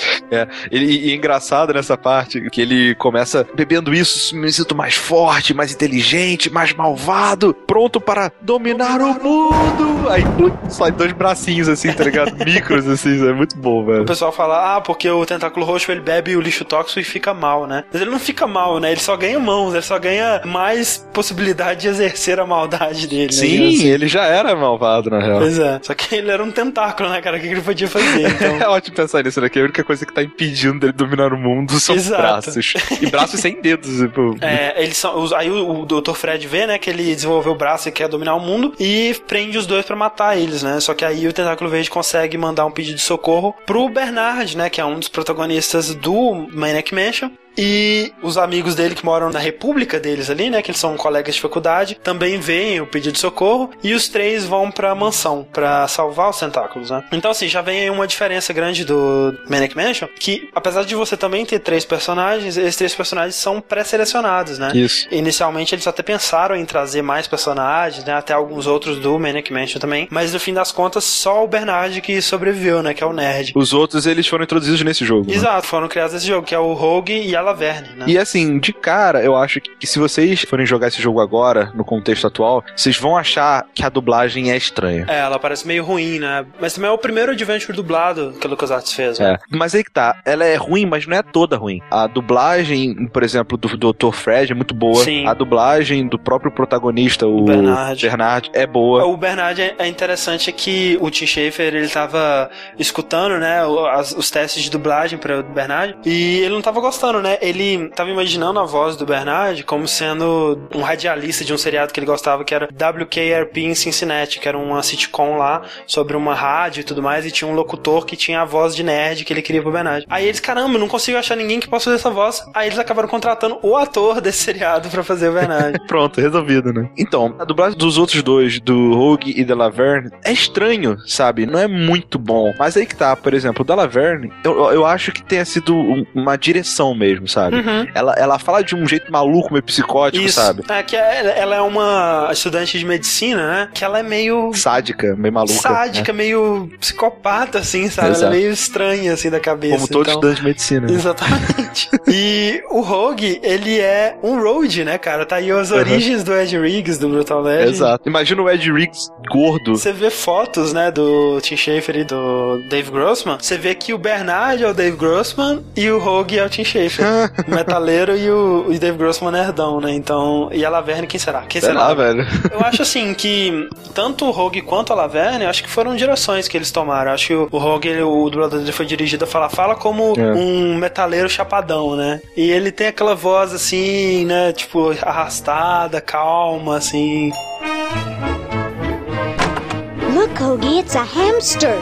Ele, e é engraçado nessa parte que ele começa bebendo isso, me sinto mais forte, mais inteligente, mais malvado, pronto para dominar o mundo. Aí sai dois bracinhos assim, tá ligado? Micros assim, é muito bom, O velho. pessoal fala, ah, porque o tentáculo roxo ele bebe o lixo tóxico e fica mal, né? Mas ele não fica mal, né? Ele só ganha mãos, ele só ganha mais possibilidade de exercer a maldade dele, né? Sim, assim. ele já era malvado, na real. Pois é. Só que ele era um tentáculo, né, cara? O que ele podia fazer? Então. É ótimo pensar nisso, né? Que a única coisa que tá impedindo dele dominar o mundo são Exato. braços. E braços sem dedos, tipo. É, eles são, os- aí o, o Dr. Fred vê, né, que ele desenvolveu o braço e quer dominar o mundo e prende os dois pra matar eles, né? Só que aí o Tentáculo Verde consegue mandar um pedido de socorro pro Bernard, né, que é um dos protagonistas do Maniac Mansion. E os amigos dele que moram na república deles ali, né, que eles são colegas de faculdade, também veem o pedido de socorro e os três vão pra mansão pra salvar os tentáculos, né? Então assim, já vem aí uma diferença grande do Maniac Mansion, que apesar de você também ter três personagens, esses três personagens são pré-selecionados, né? Isso. Inicialmente eles até pensaram em trazer mais personagens, né? Até alguns outros do Maniac Mansion também. Mas no fim das contas, só o Bernard que sobreviveu, né? Que é o nerd. Os outros, eles foram introduzidos nesse jogo. né? Exato, foram criados nesse jogo, que é o Rogue e a Laverne, né? E assim, de cara, eu acho que se vocês forem jogar esse jogo agora, no contexto atual, vocês vão achar que a dublagem é estranha. É, ela parece meio ruim, né? Mas também é o primeiro Adventure dublado que o LucasArts fez, né? É. Mas aí que tá, ela é ruim, mas não é toda ruim. A dublagem, por exemplo, do Dr. Fred é muito boa. Sim. A dublagem do próprio protagonista, o Bernard. Bernard, é boa. O Bernard é- é interessante que o Tim Schafer ele tava escutando, né, os testes de dublagem para o Bernard e ele não tava gostando, né? Ele tava imaginando a voz do Bernard como sendo um radialista de um seriado que ele gostava, que era WKRP em Cincinnati, que era uma sitcom lá sobre uma rádio e tudo mais, e tinha um locutor que tinha a voz de nerd que ele queria pro Bernard. Aí eles, caramba, não consigo achar ninguém que possa fazer essa voz. Aí eles acabaram contratando o ator desse seriado pra fazer o Bernard. Pronto, resolvido, né? Então, a dublagem dos outros dois, do Rogue e da Laverne, é estranho, sabe? Não é muito bom. Mas aí que tá, por exemplo, o da Laverne, eu, eu acho que tenha sido um- uma direção mesmo, sabe? Uhum. Ela, ela fala de um jeito maluco, meio psicótico, Isso. sabe? É que ela ela é uma estudante de medicina, né? Que ela é meio Sádica, meio maluca. sádica, meio psicopata, assim, sabe? Ela é Exato. meio estranha, assim, da né? cabeça. Como todo então... estudante de medicina. né? Exatamente. e o Rogue, ele é um road, né, cara? Tá aí as Uhum. origens do Ed Riggs, do Brutal Legend. Exato. Imagina o Ed Riggs gordo. Você vê fotos, né, do Tim Schafer e do Dave Grossman. Você vê que o Bernard é o Dave Grossman e o Rogue é o Tim Schafer. O metaleiro e o, o Dave Grossman nerdão, né? Então, e a Laverne, quem será? Quem será? velho. Eu acho assim que tanto o Rogue quanto a Laverne, acho que foram direções que eles tomaram. Acho que o, o Rogue, ele- o dublador dele foi dirigido a falar, fala como É. um metaleiro chapadão, né? E ele tem aquela voz assim, né? Tipo, arrastada, calma, assim. Look, Hoagie, it's a hamster.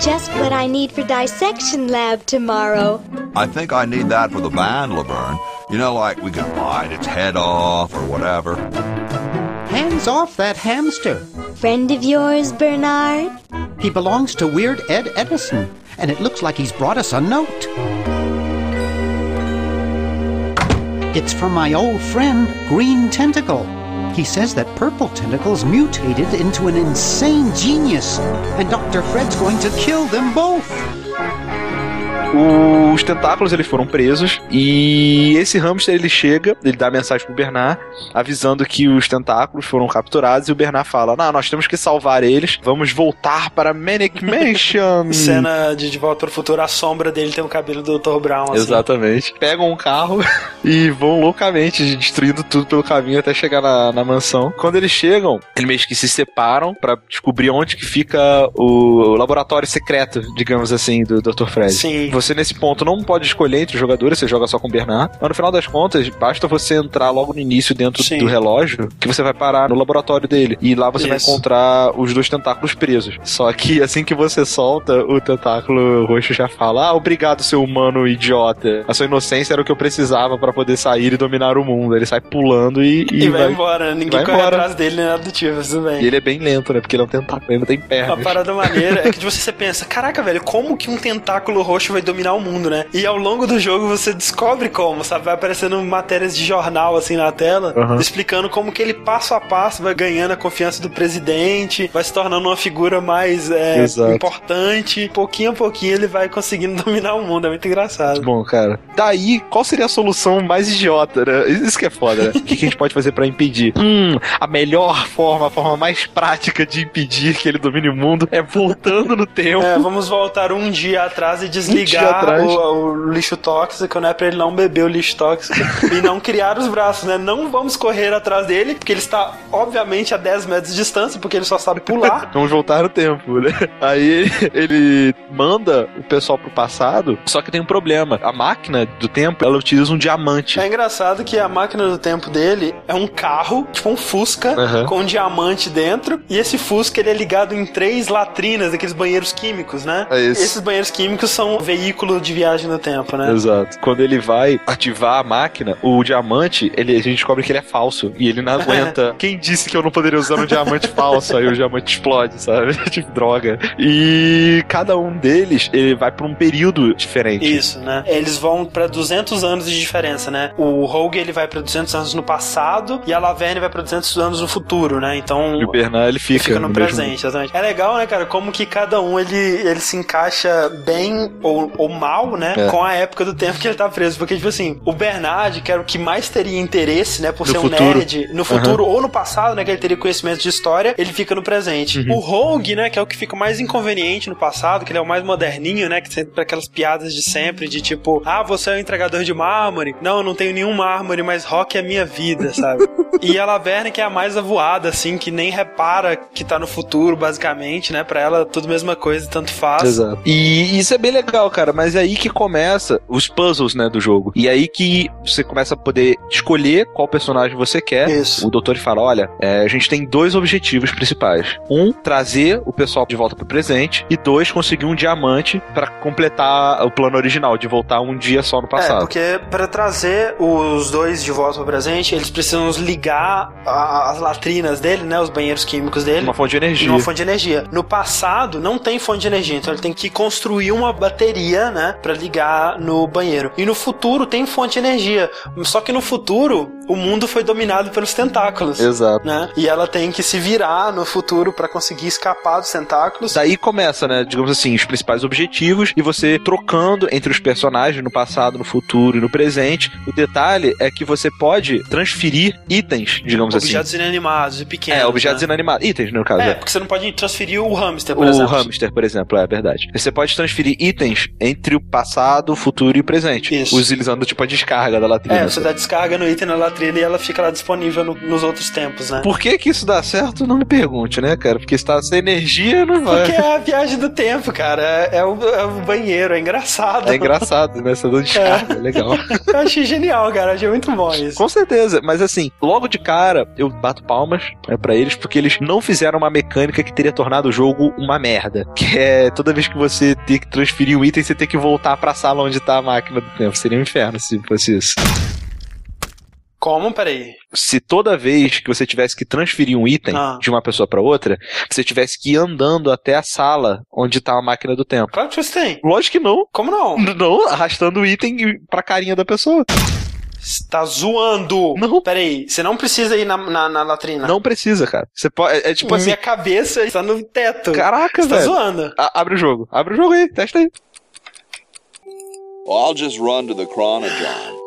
Just what I need for dissection lab tomorrow. I think I need that for the band, Laverne. You know, like we can bite its head off or whatever. Hands off that hamster. Friend of yours, Bernard? He belongs to Weird Ed Edison, and it looks like he's brought us a note. It's from my old friend, Green Tentacle. He says that Purple Tentacle's mutated into an insane genius, and Dr. Fred's going to kill them both. Os tentáculos eles foram presos e esse hamster ele chega, ele dá mensagem pro Bernard avisando que os tentáculos foram capturados e o Bernard fala: "Não, nós temos que salvar eles. Vamos voltar para Manic Mansion." Cena de De Volta para o Futuro, a sombra dele tem o cabelo do Dr. Brown, assim. Exatamente. Pegam um carro e vão loucamente destruindo tudo pelo caminho até chegar na, na mansão. Quando eles chegam, eles meio que se separam pra descobrir onde que fica o laboratório secreto, digamos assim, do Dr. Fred. Sim. Você nesse ponto não pode escolher entre os jogadores, você joga só com o Bernard. Mas no final das contas, basta você entrar logo no início dentro Sim. do relógio que você vai parar no laboratório dele. E lá você vai Isso. encontrar os dois tentáculos presos. Só que assim que você solta, o tentáculo roxo já fala: Ah, obrigado, seu humano idiota. A sua inocência era o que eu precisava pra poder sair e dominar o mundo. Ele sai pulando e, E, vai, embora, ninguém vai corre embora. atrás dele nem nada do tipo, bem. E ele é bem lento, né? Porque ele é um tentáculo, ele não tem Uma pernas. parada maneira é que de você, você pensa, caraca, velho, como que um tentáculo roxo vai dominar o mundo, né? E ao longo do jogo você descobre como, sabe? Vai aparecendo matérias de jornal assim na tela, Aham. explicando como que ele passo a passo vai ganhando a confiança do presidente, vai se tornando uma figura mais é, importante. Pouquinho a pouquinho ele vai conseguindo dominar o mundo, é muito engraçado. Bom, cara. Daí, qual seria a solução mais idiota, né? Isso que é foda, né? O que que a gente pode fazer pra impedir? Hum, a melhor forma, a forma mais prática de impedir que ele domine o mundo é voltando no tempo. É, vamos voltar um dia atrás e desligar o, o lixo tóxico, né? Pra ele não beber o lixo tóxico e não criar os braços, né? Não vamos correr atrás dele, porque ele está, obviamente, a 10 metros de distância, porque ele só sabe pular. Vamos voltar no tempo, né? Aí ele manda o pessoal pro passado, só que tem um problema. A máquina do tempo, ela utiliza um diamante. É engraçado que a máquina do tempo dele é um carro, tipo um Fusca, Aham. com um diamante dentro, e esse Fusca ele é ligado em três latrinas, aqueles banheiros químicos, né? É isso. Esses banheiros químicos são veículo de viagem no tempo, né? Exato. Quando ele vai ativar a máquina, o diamante, ele, a gente descobre que ele é falso. E ele não aguenta. Quem disse que eu não poderia usar um diamante falso? Aí o diamante explode, sabe? tipo, droga. E cada um deles, ele vai pra um período diferente. Isso, né? Eles vão pra 200 anos de diferença, né? O Rogue ele vai pra 200 anos no passado e a Laverne vai pra 200 anos no futuro, né? Então E o Bernard, ele fica, fica no, mesmo- presente, exatamente. É legal, né, cara? Como que cada um ele, ele se encaixa bem ou, ou mal, né? É. Com a época do tempo que ele tá preso. Porque, tipo assim, o Bernard, que era o que mais teria interesse, né? Por No ser futuro. um nerd, no futuro ou no passado, né? Que ele teria conhecimento de história, ele fica no presente. Uhum. O Rogue, né? Que é o que fica mais inconveniente no passado, que ele é o mais moderninho, né? Que sempre aquelas piadas de sempre, de tipo, ah, você é um entregador de mármore. Não, eu não tenho nenhum mármore, mas rock é minha vida, sabe? e a Laverne, que é a mais avoada, assim, que nem repara que tá no futuro, basicamente, né? Pra ela, tudo a mesma coisa, tanto faz. Exato. E isso é bem legal, cara, mas é aí que começa os puzzles, né, do jogo. E é aí que você começa a poder escolher qual personagem você quer. Isso. O doutor fala: olha, é, a gente tem dois objetivos principais. Um, trazer o pessoal de volta pro presente. E dois, conseguir um diamante pra completar o plano original, de voltar um dia só no É, passado. porque pra trazer os dois de volta ao presente, eles precisam ligar a- as latrinas dele, né? Os banheiros químicos dele. Uma fonte de energia. Numa fonte de energia. No passado, não tem fonte de energia, então ele tem que construir uma bateria, né, Pra ligar no banheiro. E no futuro tem fonte de energia. Só que no futuro, o mundo foi dominado pelos tentáculos. Exato. Né? E ela tem que se virar no futuro pra conseguir escapar dos tentáculos. Daí começa, né, digamos assim, os principais objetivos e você trocando entre os personagens no passado, no futuro e no presente. O detalhe é que você pode transferir itens, digamos Objetos assim. inanimados e pequenos. É, objetos né? inanimados. Itens, no caso. É, é. porque você não pode transferir o hamster, por O exemplo. hamster, por exemplo, é verdade. Você pode transferir itens entre o passado, o futuro e o presente. Isso. Utilizando tipo a descarga da latrina. É, você dá descarga no item na latrina e ela fica lá disponível no- nos outros tempos, né? Por que que isso dá certo? Não me pergunte, né, cara? Porque se tá sem energia, não vai. Porque é a viagem do tempo, cara. É, é o, é o banheiro, é engraçado. É engraçado, né? Você dá descarga, é legal. Eu achei genial, cara. Achei muito bom isso. Com certeza, mas assim, logo de cara eu bato palmas né, para eles porque eles não fizeram uma mecânica que teria tornado o jogo uma merda. Que é toda vez que você ter que transferir um item, você ter que voltar pra sala onde tá a máquina do tempo. Seria um inferno se fosse isso. Como? Peraí. Se toda vez que você tivesse que transferir um item Ah. de uma pessoa pra outra, você tivesse que ir andando até a sala onde tá a máquina do tempo. Claro que você tem. Lógico que não. Como não? Não, arrastando o item pra carinha da pessoa. Você tá zoando. Não. Peraí, você não precisa ir na, na, na latrina. Não precisa, cara. Você pode. É, é tipo assim. Minha cabeça está no teto. Caraca, Você tá velho. zoando. A- abre o jogo. Abre o jogo aí, testa aí. Well, I'll just run to the Chronojohn.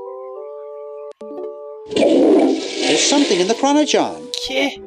There's something in the Chronojohn. Que?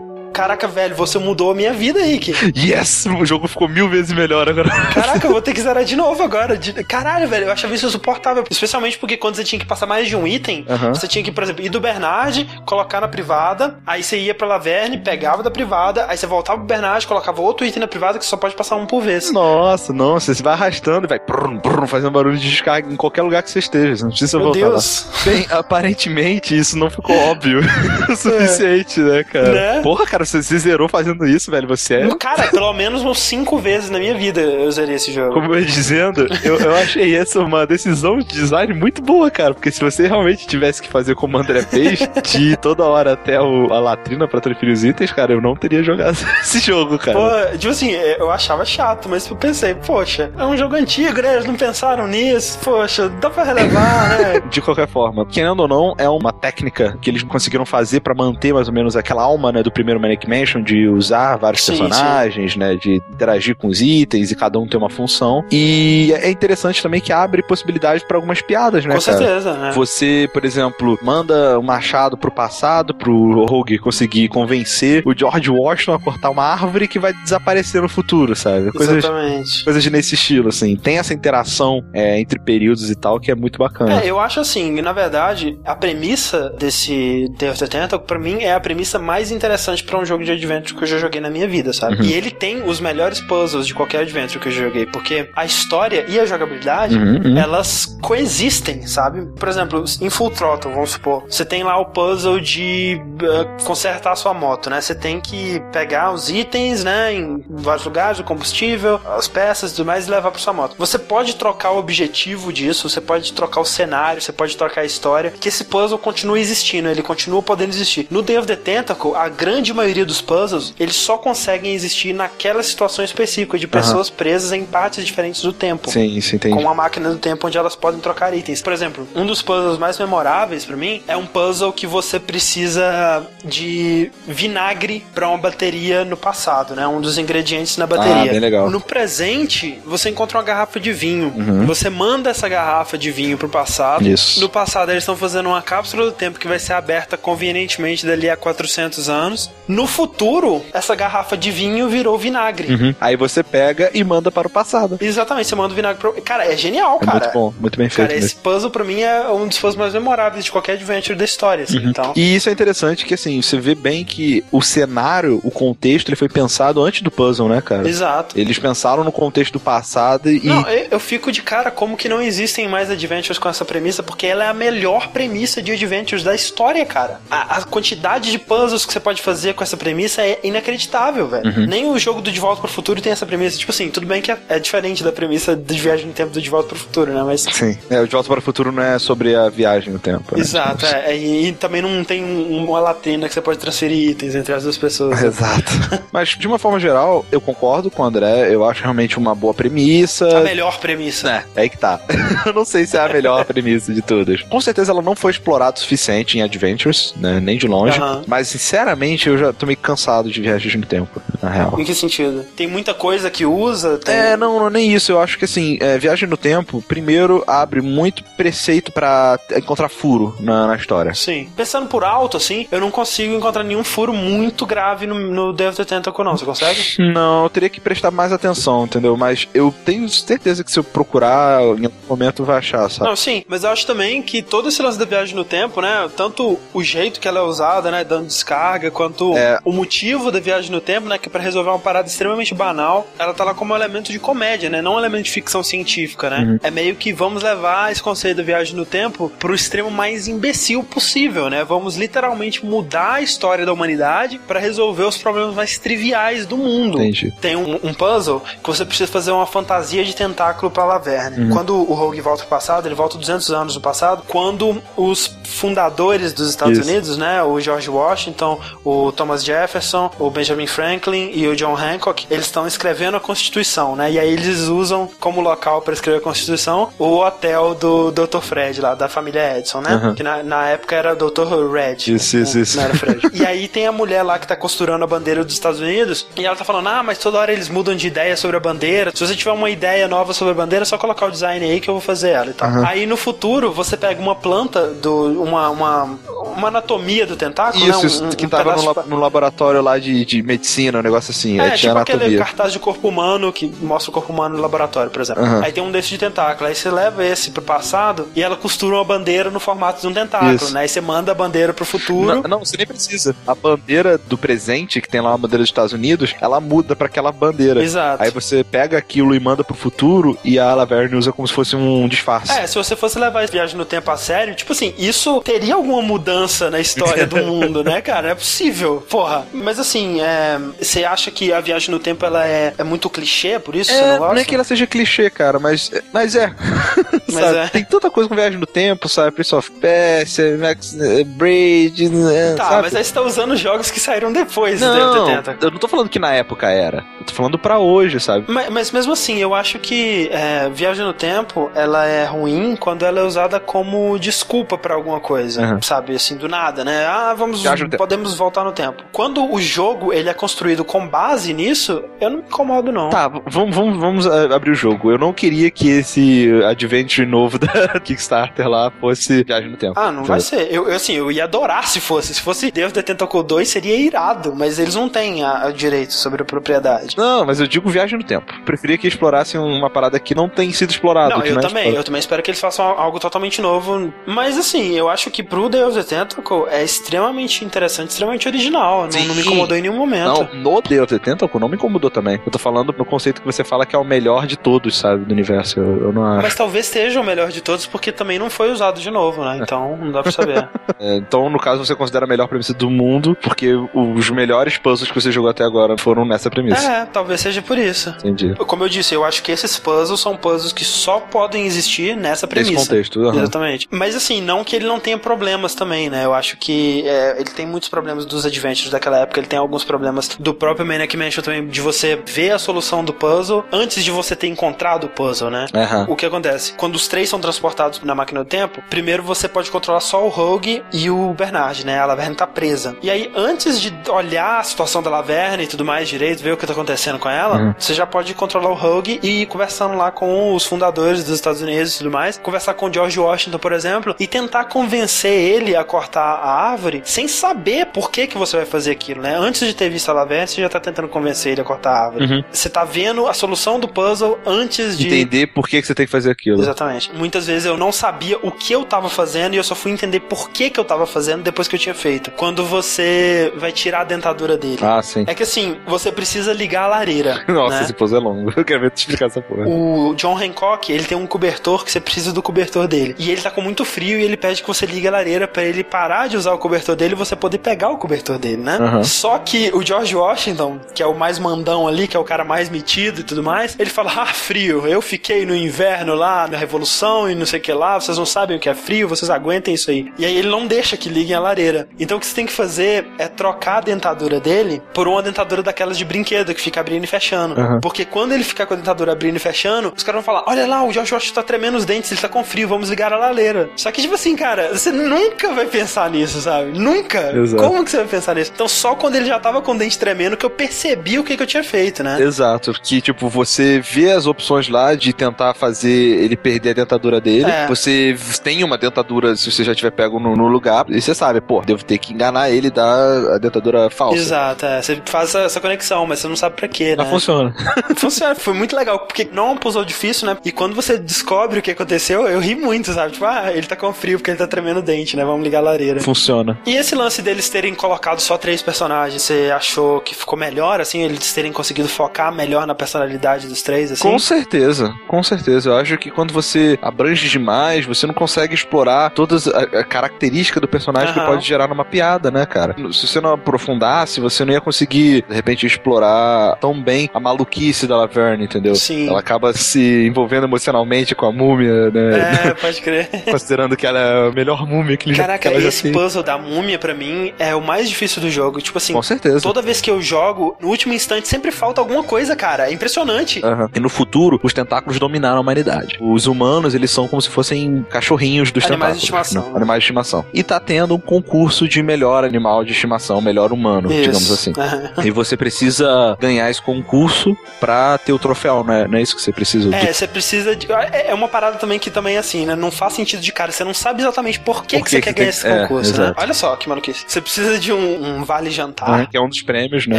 Caraca, velho, você mudou a minha vida, Rick. Yes! O jogo ficou mil vezes melhor agora. Caraca, eu vou ter que zerar de novo agora. Caralho, velho, eu achava isso insuportável. Especialmente porque quando você tinha que passar mais de um item, você tinha que, por exemplo, ir do Bernard, colocar na privada, aí você ia pra Laverne, pegava da privada, aí você voltava pro Bernard, colocava outro item na privada que só pode passar um por vez. Nossa, não, você vai arrastando e vai brum, brum, fazendo barulho de descarga em qualquer lugar que você esteja. Você não precisa Meu voltar Deus. lá. Bem, aparentemente isso não ficou óbvio o suficiente, né, cara? Né? Porra, cara, você, você zerou fazendo isso, velho. Você é. Cara, pelo menos uns cinco vezes na minha vida eu zerei esse jogo. Como eu ia dizendo, eu, eu achei essa uma decisão de design muito boa, cara. Porque se você realmente tivesse que fazer como o André fez, de ir toda hora até o- a latrina pra transferir os itens, cara, eu não teria jogado esse jogo, cara. Pô, tipo assim, eu achava chato, mas eu pensei, poxa, é um jogo antigo, né? Eles não pensaram nisso, poxa, dá pra relevar, né? De qualquer forma, querendo ou não, é uma técnica que eles conseguiram fazer pra manter mais ou menos aquela alma, né, do primeiro Manic Mansion, de usar vários Sim, personagens, né, de interagir com os itens e cada um ter uma função. E é interessante também que abre possibilidade pra algumas piadas, né, Com cara? certeza, né? Você, por exemplo, manda um machado pro passado, pro Rogue conseguir convencer o George Washington a cortar uma árvore que vai desaparecer no futuro, sabe? Coisas, Exatamente. coisas nesse estilo, assim. Tem essa interação é, entre períodos e tal que é muito bacana. É, eu acho assim, na verdade, a premissa desse Day of the Tentacle, pra mim, é a premissa mais interessante pra um jogo de adventure que eu já joguei na minha vida, sabe? Uhum. E ele tem os melhores puzzles de qualquer adventure que eu joguei, porque a história e a jogabilidade, Uhum, uhum. elas coexistem, sabe? Por exemplo, em Full Throttle, vamos supor, você tem lá o puzzle de eh, consertar a sua moto, né? Você tem que pegar os itens, né, em vários lugares, o combustível, as peças e tudo mais e levar pra sua moto. Você pode trocar o objetivo disso, você pode trocar o cenário, você pode trocar a história, que esse puzzle continua existindo, ele continua podendo existir. No Day of the Tentacle, a grande maioria maioria dos puzzles, eles só conseguem existir naquela situação específica de pessoas presas em partes diferentes do tempo. Sim, isso entendi. Com uma máquina do tempo onde elas podem trocar itens. Por exemplo, um dos puzzles mais memoráveis pra mim é um puzzle que você precisa de vinagre pra uma bateria no passado, né? Um dos ingredientes na bateria. Ah, bem legal. No presente, você encontra uma garrafa de vinho. Você manda essa garrafa de vinho pro passado. Uhum. Isso. No passado, eles estão fazendo uma cápsula do tempo que vai ser aberta convenientemente dali a 400 anos. No futuro, essa garrafa de vinho virou vinagre. Uhum. Aí você pega e manda para o passado. Exatamente, você manda o vinagre pro. Cara, é genial, É cara. muito bom, muito bem feito. Cara, esse mesmo. puzzle pra mim é um dos puzzles mais memoráveis de qualquer adventure da história, assim, então. Uhum. E isso é interessante que assim, você vê bem que o cenário, o contexto, ele foi pensado antes do puzzle, né, cara? Exato. Eles pensaram no contexto do passado e Não, eu, eu fico de cara como que não existem mais adventures com essa premissa, porque ela é a melhor premissa de adventures da história, cara. A, a quantidade de puzzles que você pode fazer com essa premissa é inacreditável, velho. Uhum. Nem o jogo do De Volta pro Futuro tem essa premissa. Tipo assim, tudo bem que é, é diferente da premissa de viagem no tempo do De Volta pro Futuro, né? Mas. Sim. É, o De Volta para o Futuro não é sobre a viagem no tempo. né? Exato, Tipo, é, e, e também não tem um- uma latrina que você pode transferir itens entre as duas pessoas. Exato. Mas, de uma forma geral, eu concordo com o André. Eu acho realmente uma boa premissa. A melhor premissa. É, é aí que tá. eu não sei se é a melhor premissa de todas. Com certeza ela não foi explorada o suficiente em Adventures, né? Nem de longe. Aham. Mas, sinceramente, eu já tô meio cansado de viagens no tempo, na real. Em que sentido? Tem muita coisa que usa, tem... É, não, não, nem isso. Eu acho que assim, é, Viagem no Tempo, primeiro abre muito preceito pra encontrar furo na, na história. Sim. Pensando por alto, assim, eu não consigo encontrar nenhum furo muito grave no, no of the Tentacle, não. Você consegue? Não, eu teria que prestar mais atenção, entendeu? Mas eu tenho certeza que se eu procurar, em algum momento vai achar, sabe? Não, sim, mas eu acho também que todo esse lance da viagem no tempo, né? Tanto o jeito que ela é usada, né? Dando descarga, quanto É. o motivo da viagem no tempo, né? Que é pra resolver uma parada extremamente banal, ela tá lá como um elemento de comédia, né? Não um elemento de ficção científica, né? Uhum. É meio que vamos levar esse conceito da viagem no tempo pro extremo mais imbecil possível, né? Vamos literalmente mudar a história da humanidade pra resolver os problemas mais triviais do mundo. Entendi. Tem um, um puzzle que você precisa fazer uma fantasia de tentáculo pra Laverne. Uhum. Quando o Rogue volta pro passado, ele volta 200 anos no passado, quando os fundadores dos Estados Isso. Unidos, né, o George Washington, o Thomas Jefferson, o Benjamin Franklin e o John Hancock, eles estão escrevendo a Constituição, né? E aí eles usam como local para escrever a Constituição o hotel do Dr. Fred lá, da família Edison, né? Uhum. Que na, na época era Dr. Red. Isso, isso, isso. Não era Fred. E aí tem a mulher lá que tá costurando a bandeira dos Estados Unidos e ela tá falando: Ah, mas toda hora eles mudam de ideia sobre a bandeira. Se você tiver uma ideia nova sobre a bandeira, é só colocar o design aí que eu vou fazer ela e tal. Aí no futuro você pega uma planta, do, uma, uma, uma anatomia do tentáculo, Isso, né? isso Um- que um tava no, de no laboratório lá de, de medicina, um negócio assim. é, aí tipo aquele cartaz de corpo humano que mostra o corpo humano no laboratório, por exemplo. Aham. Aí tem um desses de tentáculo. Aí você leva esse pro passado e ela costura uma bandeira no formato de um tentáculo, Isso. né? Aí você manda a bandeira pro futuro. Não, não, você nem precisa. A bandeira do presente, que tem lá a bandeira dos Estados Unidos, ela muda pra aquela bandeira. Exato. Aí você pega aquilo e manda pro futuro e a Laverne usa como se fosse um disfarce. É, se você fosse levar a viagem no tempo a sério, tipo assim, isso teria alguma mudança na história do mundo, né, cara? É possível, porra. Mas assim, é, você acha que a viagem no tempo ela é, é muito clichê, por isso você É, não gosta? não é que ela seja clichê, cara, mas, mas é. Mas é. Tem tanta coisa com viagem no tempo, sabe? Prince of Persia, Max eh, Braid, né, Tá, sabe? mas aí você tá usando jogos que saíram depois of Não, Tentacle. eu não tô falando que na época era. Eu tô falando pra hoje, sabe? Mas, mas mesmo assim, eu acho que é, viagem no tempo ela é ruim quando ela é usada como desculpa pra alguma coisa, Uhum. sabe? Assim, do nada, né? Ah, vamos, podemos voltar no tempo. Quando o jogo ele é construído com base nisso, eu não me incomodo não. Tá, vamos, vamos, vamos ah, abrir o jogo. Eu não queria que esse adventure novo da Kickstarter lá fosse viagem no tempo. Ah, não vai ser. Eu, eu, assim, eu ia adorar se fosse. Se fosse Deus the Tentacle 2, seria irado, mas eles não têm a, a direito sobre a propriedade. Não, mas eu digo viagem no tempo. Preferia que explorassem uma parada que não tem sido explorada. Não, eu é também. Eu também espero que eles façam algo totalmente novo. Mas assim, eu acho que pro Deus the Tentacle é extremamente interessante, extremamente original. Não, não me incomodou em nenhum momento. Não, no Deus the Tentacle não me incomodou também. Eu tô falando no conceito que você fala que é o melhor de todos, sabe, do universo. Eu, eu não acho. Mas talvez seja o melhor de todos, porque também não foi usado de novo, né? Então não dá pra saber. É, então, no caso, você considera a melhor premissa do mundo, porque os melhores puzzles que você jogou até agora foram nessa premissa. é, talvez seja por isso. Entendi. Como eu disse, eu acho que esses puzzles são puzzles que só podem existir nessa Nesse premissa. contexto. aham. Exatamente. Mas assim, não que ele não tenha problemas também, né? Eu acho que é, ele tem muitos problemas dos adventures Mansion daquela época, ele tem alguns problemas do próprio Maniac Mansion também, de você ver a solução do puzzle antes de você ter encontrado o puzzle, né? Aham. O que acontece? Quando os três são transportados na máquina do tempo, primeiro você pode controlar só o Rogue e o Bernard, né? A Laverne tá presa. E aí, antes de olhar a situação da Laverne e tudo mais direito, ver o que tá acontecendo com ela, Uhum. você já pode controlar o Rogue e ir conversando lá com os fundadores dos Estados Unidos e tudo mais. Conversar com o George Washington, por exemplo, e tentar convencer ele a cortar a árvore sem saber por que, que você vai fazer aquilo, né? Antes de ter visto a Laverne, você já tá tentando convencer ele a cortar a árvore. Uhum. Você tá vendo a solução do puzzle antes de. Entender por que, que você tem que fazer aquilo. Exatamente. Muitas vezes eu não sabia o que eu tava fazendo e eu só fui entender por que, que eu tava fazendo depois que eu tinha feito. Quando você vai tirar a dentadura dele. Ah, sim. É que assim, você precisa ligar a lareira. Nossa, né? esse puzzle é longo. Eu quero ver tu explicar essa porra. O John Hancock, ele tem um cobertor que você precisa do cobertor dele. E ele tá com muito frio e ele pede que você ligue a lareira pra ele parar de usar o cobertor dele e você poder pegar o cobertor dele, né? Aham. Só que o George Washington, que é o mais mandão ali, que é o cara mais metido e tudo mais, ele fala: Ah, frio, eu fiquei no inverno lá, na Revolução e não sei o que lá, vocês não sabem o que é frio, vocês aguentem isso aí. E aí ele não deixa que liguem a lareira. Então o que você tem que fazer é trocar a dentadura dele por uma dentadura daquelas de brinquedo que fica abrindo e fechando. Aham. Porque quando ele ficar com a dentadura abrindo e fechando, os caras vão falar: Olha lá, o George Washington tá tremendo os dentes, ele tá com frio, vamos ligar a lareira. Só que, tipo assim, cara, você nunca vai pensar nisso, sabe? Nunca. Exato. Como que você vai pensar nisso? Então, só quando ele já tava com o dente tremendo que eu percebi o que, que eu tinha feito, né? Exato, que tipo, você vê as opções lá de tentar fazer ele perder a dentadura dele. É. Você tem uma dentadura, se você já tiver pego no, no lugar, e você sabe, pô, devo ter que enganar ele e dar a dentadura falsa. Exato, é. Você faz essa, essa conexão, mas você não sabe pra quê, né? Mas funciona. Funciona, foi muito legal, porque não é um puzzle difícil, né? E quando você descobre o que aconteceu, eu ri muito, sabe? Tipo, ah, ele tá com frio porque ele tá tremendo o dente, né? Vamos ligar a lareira. funciona. E esse lance deles terem colocado só três personagens, você achou que ficou melhor, assim? Eles terem conseguido focar melhor na personalidade dos três, assim? Com certeza, com certeza. Eu acho que quando você abrange demais, você não consegue explorar todas a, a característica do personagem que Aham. pode gerar numa piada, né, cara? Se você não aprofundasse, você não ia conseguir, de repente, explorar tão bem a maluquice da Laverne, entendeu? Sim. Ela acaba se envolvendo emocionalmente com a múmia, né? É, pode crer. Considerando que ela é a melhor múmia que, ele já- Caraca, que já esse fez. puzzle da múmia, pra mim, é o mais difícil do jogo. Tipo assim, Com certeza. toda vez que eu jogo, no último instante sempre falta alguma coisa, cara. É impressionante. Aham. E no futuro, os tentáculos dominaram a humanidade. Os humanos, eles são como se fossem cachorrinhos dos Animais de tentáculos. estimação, né? né? Animais de estimação. E tá tendo um concurso de melhor animal de estimação, melhor humano, Isso. digamos assim. Aham. E você precisa ganhar esse concurso pra ter o troféu, né? Não é isso que você precisa? É, você precisa de. É é uma parada também que também é assim, né? Não faz sentido de cara. Você não sabe exatamente por que, Por que que você que quer tem- ganhar esse é, concurso, né? exato. Olha só que maluquice. Você precisa de um, um vale jantar. Né? Que é um dos prêmios, né?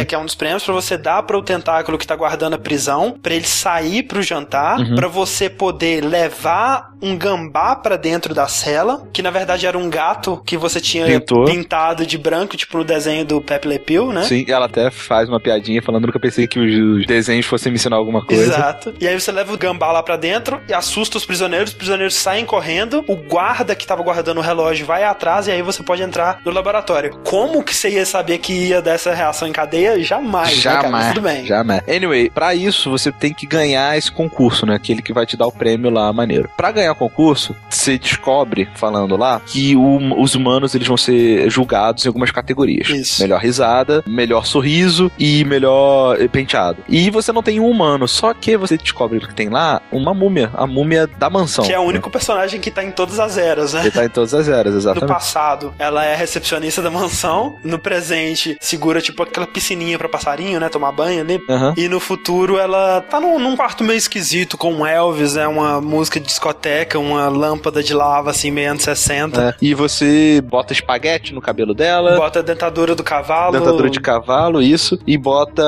É que é um dos prêmios pra você dar pro tentáculo que tá guardando a prisão, pra ele sair pro jantar, Uhum. pra você poder levar um gambá pra dentro da cela, que na verdade era um gato que você tinha Pintou. pintado de branco, tipo no desenho do Pepe Le Pew, né? Sim, ela até faz uma piadinha falando que eu pensei que os, os desenhos fossem me ensinar alguma coisa. Exato. E aí você leva o gambá lá pra dentro e assusta os prisioneiros, os prisioneiros saem correndo, o guarda que tava guardando o relógio vai atrás e aí você pode entrar no laboratório. Como que você ia saber que ia dar essa reação em cadeia? Jamais, né, Jamais, tudo bem. jamais. Anyway, pra isso você tem que ganhar esse concurso, né? Aquele que vai te dar o prêmio lá, maneiro. Pra ganhar o concurso, você descobre, falando lá, que o- os humanos eles vão ser julgados em algumas categorias. Isso. Melhor risada, melhor sorriso e melhor eh, penteado. E você não tem um humano, só que você descobre que tem lá uma múmia, a múmia da mansão. Que é o único personagem que tá em todas as eras, né? Ele tá em todas as eras, No exatamente. passado, ela é recepcionista da mansão. No presente, segura tipo aquela piscininha pra passarinho, né? Tomar banho ali. Aham. E no futuro, ela tá num, num quarto meio esquisito com Elvis, né? Uma música de discoteca, uma lâmpada de lava, assim, meio anos 60. É. E você bota espaguete no cabelo dela. Bota a dentadura do cavalo. Dentadura de cavalo, isso. E bota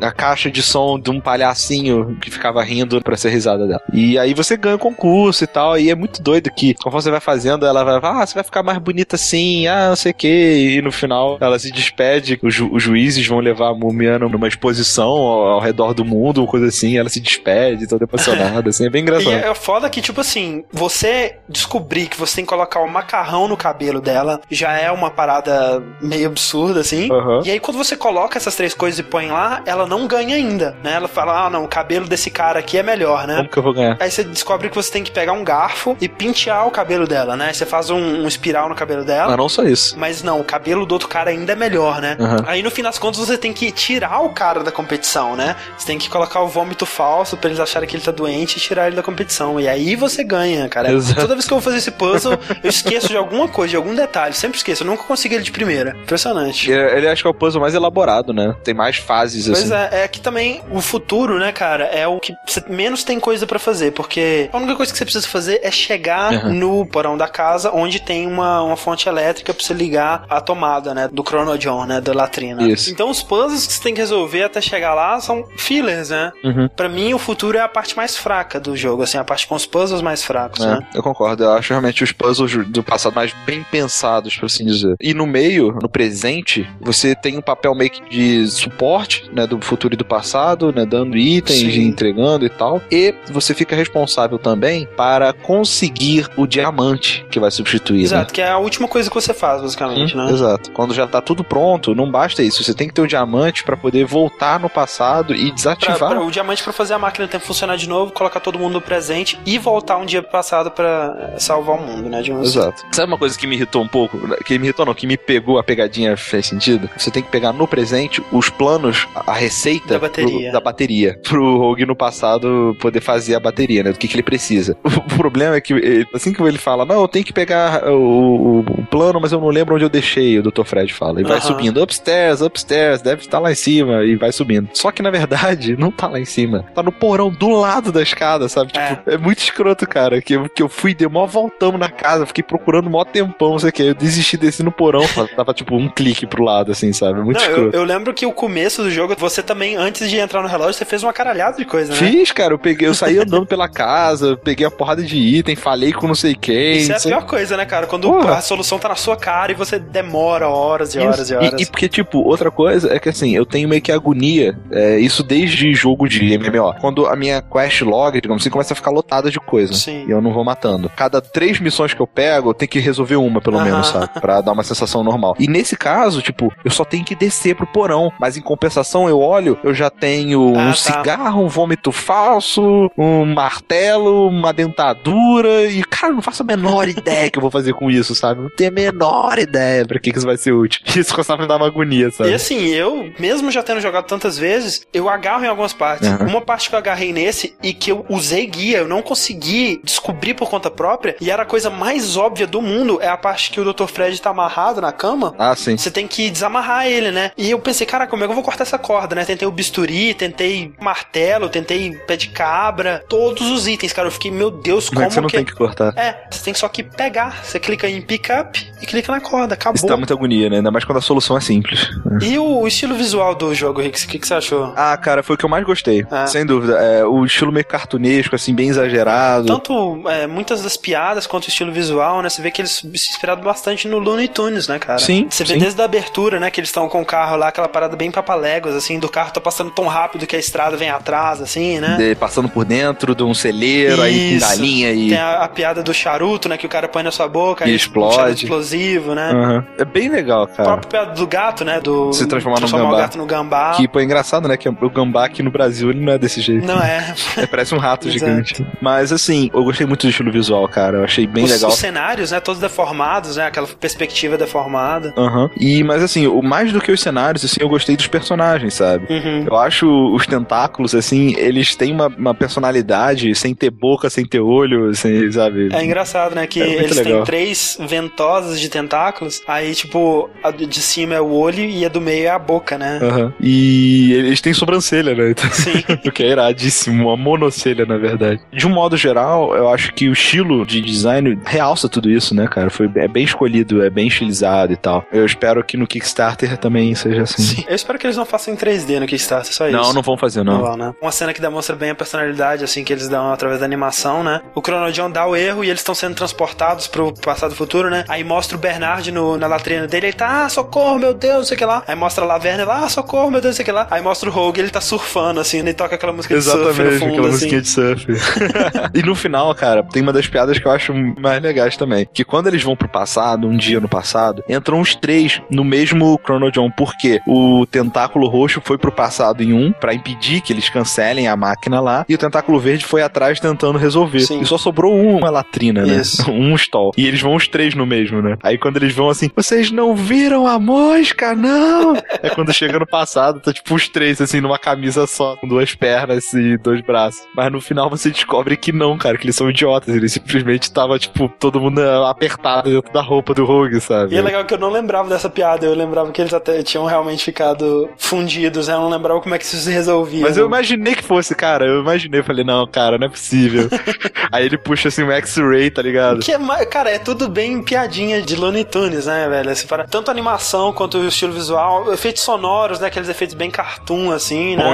a caixa de som de um palhacinho que ficava rindo pra ser risada dela. E aí você ganha o concurso e tal. E é muito doido que, conforme você vai fazendo, ela vai, ah, você vai ficar mais bonita assim, ah, não sei o que. E no final ela se despede. Os, ju- os juízes vão levar a múmia numa exposição ao, ao redor do mundo, coisa assim. Ela se despede, toda emocionada, assim. É bem E engraçado. é foda que, tipo assim, você descobrir que você tem que colocar o macarrão no cabelo dela já é uma parada meio absurda, assim. Aham. E aí, quando você coloca essas três coisas e põe lá, ela não ganha ainda, né? Ela fala, ah, não, o cabelo desse cara aqui é melhor, né? Como que eu vou ganhar? Aí você descobre que você tem que pegar um garfo e pentear o cabelo dela, né? Você faz um, um espiral no cabelo dela. Mas não só isso. Mas não, o cabelo do outro cara ainda ainda é melhor, né? Aham. Aí no fim das contas você tem que tirar o cara da competição, né? Você tem que colocar o vômito falso pra eles acharem que ele tá doente e tirar ele da competição. E aí você ganha, cara. Exato. Toda vez que eu vou fazer esse puzzle, eu esqueço de alguma coisa, de algum detalhe. Sempre esqueço. Eu nunca consigo ele de primeira. Impressionante. Ele, ele acho que é o puzzle mais elaborado, né? Tem mais fases, Pois assim. é, é que também o futuro, né, cara, é o que você menos tem coisa pra fazer, porque a única coisa que você precisa fazer é chegar Uhum. no porão da casa onde tem uma, uma fonte elétrica pra você ligar a tomada, né, do Chrono John, né, da latrina. Isso. Então os puzzles que você tem que resolver até chegar lá são fillers, né? Uhum. Pra mim o futuro é a parte mais fraca do jogo, assim, a parte com os puzzles mais fracos, né? É, eu concordo. Eu acho realmente os puzzles do passado mais bem pensados, por assim dizer. E no meio, no presente, você tem um papel meio que de suporte, né, do futuro e do passado, né, dando itens, Sim. entregando e tal. E você fica responsável também para conseguir o diamante que vai substituir, né? Exato, que é a última coisa que você faz, basicamente, Hum, né? Exato. Quando já tá tudo pronto, não basta isso. Você tem que ter o diamante para poder voltar no passado e Pra, desativar. pra- o diamante pra fazer a máquina ter funcionar de novo, colocar todo mundo no presente e voltar um dia passado pra salvar o mundo, né? assim. Exato. Sabe uma coisa que me irritou um pouco? Que me irritou não, que me pegou a pegadinha fez sentido? Você tem que pegar no presente os planos, a receita Da bateria. pro- da bateria pro Rogue no passado poder fazer a bateria, né? Do que, que ele precisa. O problema é que ele- assim que ele fala, não, eu tenho que pegar o, o- o plano, mas eu não lembro onde eu deixei, o Dr. Fred fala. E vai subindo, upstairs, upstairs, deve estar lá em cima, e vai subindo. Só que na verdade, não tá lá em cima. Tá no porão do lado da escada, sabe? Tipo, é, muito escroto, cara. Que eu, que eu fui, dei mó voltamos na casa, fiquei procurando mó tempão, não sei o que. Eu desisti desse no porão, tava tipo um clique pro lado, assim, sabe? Muito Não, eu, escroto. eu lembro que o começo do jogo, você também, antes de entrar no relógio, você fez uma caralhada de coisa, né? Fiz, cara, eu peguei, eu saí andando pela casa, peguei a porrada de item, falei com não sei quem. Isso é a sei- pior coisa, né, cara? Quando Porra. a solução tá na sua cara e você demora horas e horas Isso. e horas. E, e porque, tipo, outra coisa é que assim, eu tenho meio que agonia, é, isso desde jogo de MMO. Quando a minha quest log, digamos assim, começa a ficar lotada de coisa. Sim. E eu não vou matando. Cada três missões que eu pego, eu tenho que resolver uma, pelo menos, sabe? Pra dar uma sensação normal. E nesse caso, tipo, eu só tenho que descer pro porão. Mas em compensação, eu olho, eu já tenho Ah, um tá. cigarro, um vômito falso, um martelo, uma dentadura. E, cara, eu não faço a menor ideia que eu vou fazer com isso, sabe? Não tenho a menor ideia pra que que isso vai ser útil. Isso começava a me dar uma agonia, sabe? E assim, eu, mesmo já tendo jogado tantas vezes, eu agarro em algumas partes. Aham. Uma parte que eu agarrei nesse e que eu usei guia, eu não consegui descobrir por conta própria, e era a coisa mais óbvia do mundo, é a parte que o Dr. Fred tá amarrado na cama. Ah, sim. Você tem que desamarrar ele, né? E eu pensei, cara, como é que eu vou cortar essa corda, né? Tentei o bisturi, tentei martelo, tentei pé de cabra, todos os itens, cara. Eu fiquei, meu Deus, Como é que você não tem que cortar? É, você tem só que pegar. Você clica em pick up e clica na corda, acabou. Isso dá muita agonia, né? Ainda quando a solução é simples. E o, o estilo visual do jogo, Rick, o que, que você achou? Ah, cara, foi o que eu mais gostei. Ah. Sem dúvida. É, o estilo meio cartunesco, assim, bem exagerado. Tanto é, muitas das piadas quanto o estilo visual, né? Você vê que eles se inspiraram bastante no Looney Tunes, né, cara? Sim, Você vê sim. desde a abertura, né? Que eles estão com o carro lá, aquela parada bem papaléguas, assim, do carro tá passando tão rápido que a estrada vem atrás, assim, né? De- passando por dentro de um celeiro, aí com Isso. galinha e. Tem a, a piada do charuto, né? Que o cara põe na sua boca E explode. Um explosivo, né? Aham. É bem legal, A cara. própria piada do gato, né? Do Se transformar num o gambá. gato no gambá. Que, pô, é engraçado, né? Que o gambá aqui no Brasil, ele não é desse jeito. Não é. É, parece um rato gigante. Mas, assim, eu gostei muito do estilo visual, cara. Eu achei bem os, legal. os cenários, né? Todos deformados, né? Aquela perspectiva deformada. Aham. E, mas assim, o mais do que os cenários, assim, eu gostei dos personagens, sabe? Uhum. Eu acho os tentáculos, assim, eles têm uma, uma personalidade sem ter boca, sem ter olho, sem, sabe? É engraçado, né? Que É eles têm legal. três ventosas de tentáculos. Aí, tipo, a de cima é o olho e a do meio é a boca, né? Aham. E eles têm sobrancelha, né? Então, Sim. o que é iradíssimo, uma monocelha, na verdade. De um modo geral, eu acho que o estilo de design realça tudo isso, né, cara? Foi, é bem escolhido, é bem estilizado e tal. Eu espero que no Kickstarter também seja assim. Sim. Eu espero que eles não façam em 3D no Kickstarter, só isso. Não, não vão fazer, não. vão, né? Uma cena que demonstra bem a personalidade, assim, que eles dão através da animação, né? O Chrono John dá o erro e eles estão sendo transportados pro passado e futuro, né? Aí mostra o Bernard no, na latrina dele, ele tá, ah, socorro, meu Deus, não sei o que lá. Aí mostra a Laverna, lá, ah, socorro, meu Deus, não sei o que lá. Aí mostra o Rogue, ele tá surfando, assim, ele toca aquela música de surf no Exatamente, fundo, aquela assim. musiquinha de surf. e no final, cara, tem uma das piadas que eu acho mais legais também. Que quando eles vão pro passado, um dia no passado, entram os três no mesmo Chrono John. Porque o tentáculo roxo foi pro passado em um, pra impedir que eles cancelem a máquina lá. E o tentáculo verde foi atrás tentando resolver. Sim. E só sobrou uma latrina, né? Isso. um stall. E eles vão os três no mesmo, né? Aí quando eles vão assim, vocês não viram viram a mosca? Não! é quando chega no passado, tá tipo os três, assim, numa camisa só, com duas pernas e dois braços. Mas no final você descobre que não, cara, que eles são idiotas. Eles simplesmente tava, tipo, todo mundo apertado dentro da roupa do Rogue, sabe? E é legal que eu não lembrava dessa piada, eu lembrava que eles até tinham realmente ficado fundidos, né? Eu não lembrava como é que isso se resolvia. Mas eu imaginei que fosse, cara. Eu imaginei, falei, não, cara, não é possível. Aí ele puxa assim um X-Ray, tá ligado? Que é, cara, é tudo bem piadinha de Looney Tunes, né, velho? Assim, para, tanto a animação quanto o estilo visual, efeitos sonoros, né? Aqueles efeitos bem cartoon, assim, né?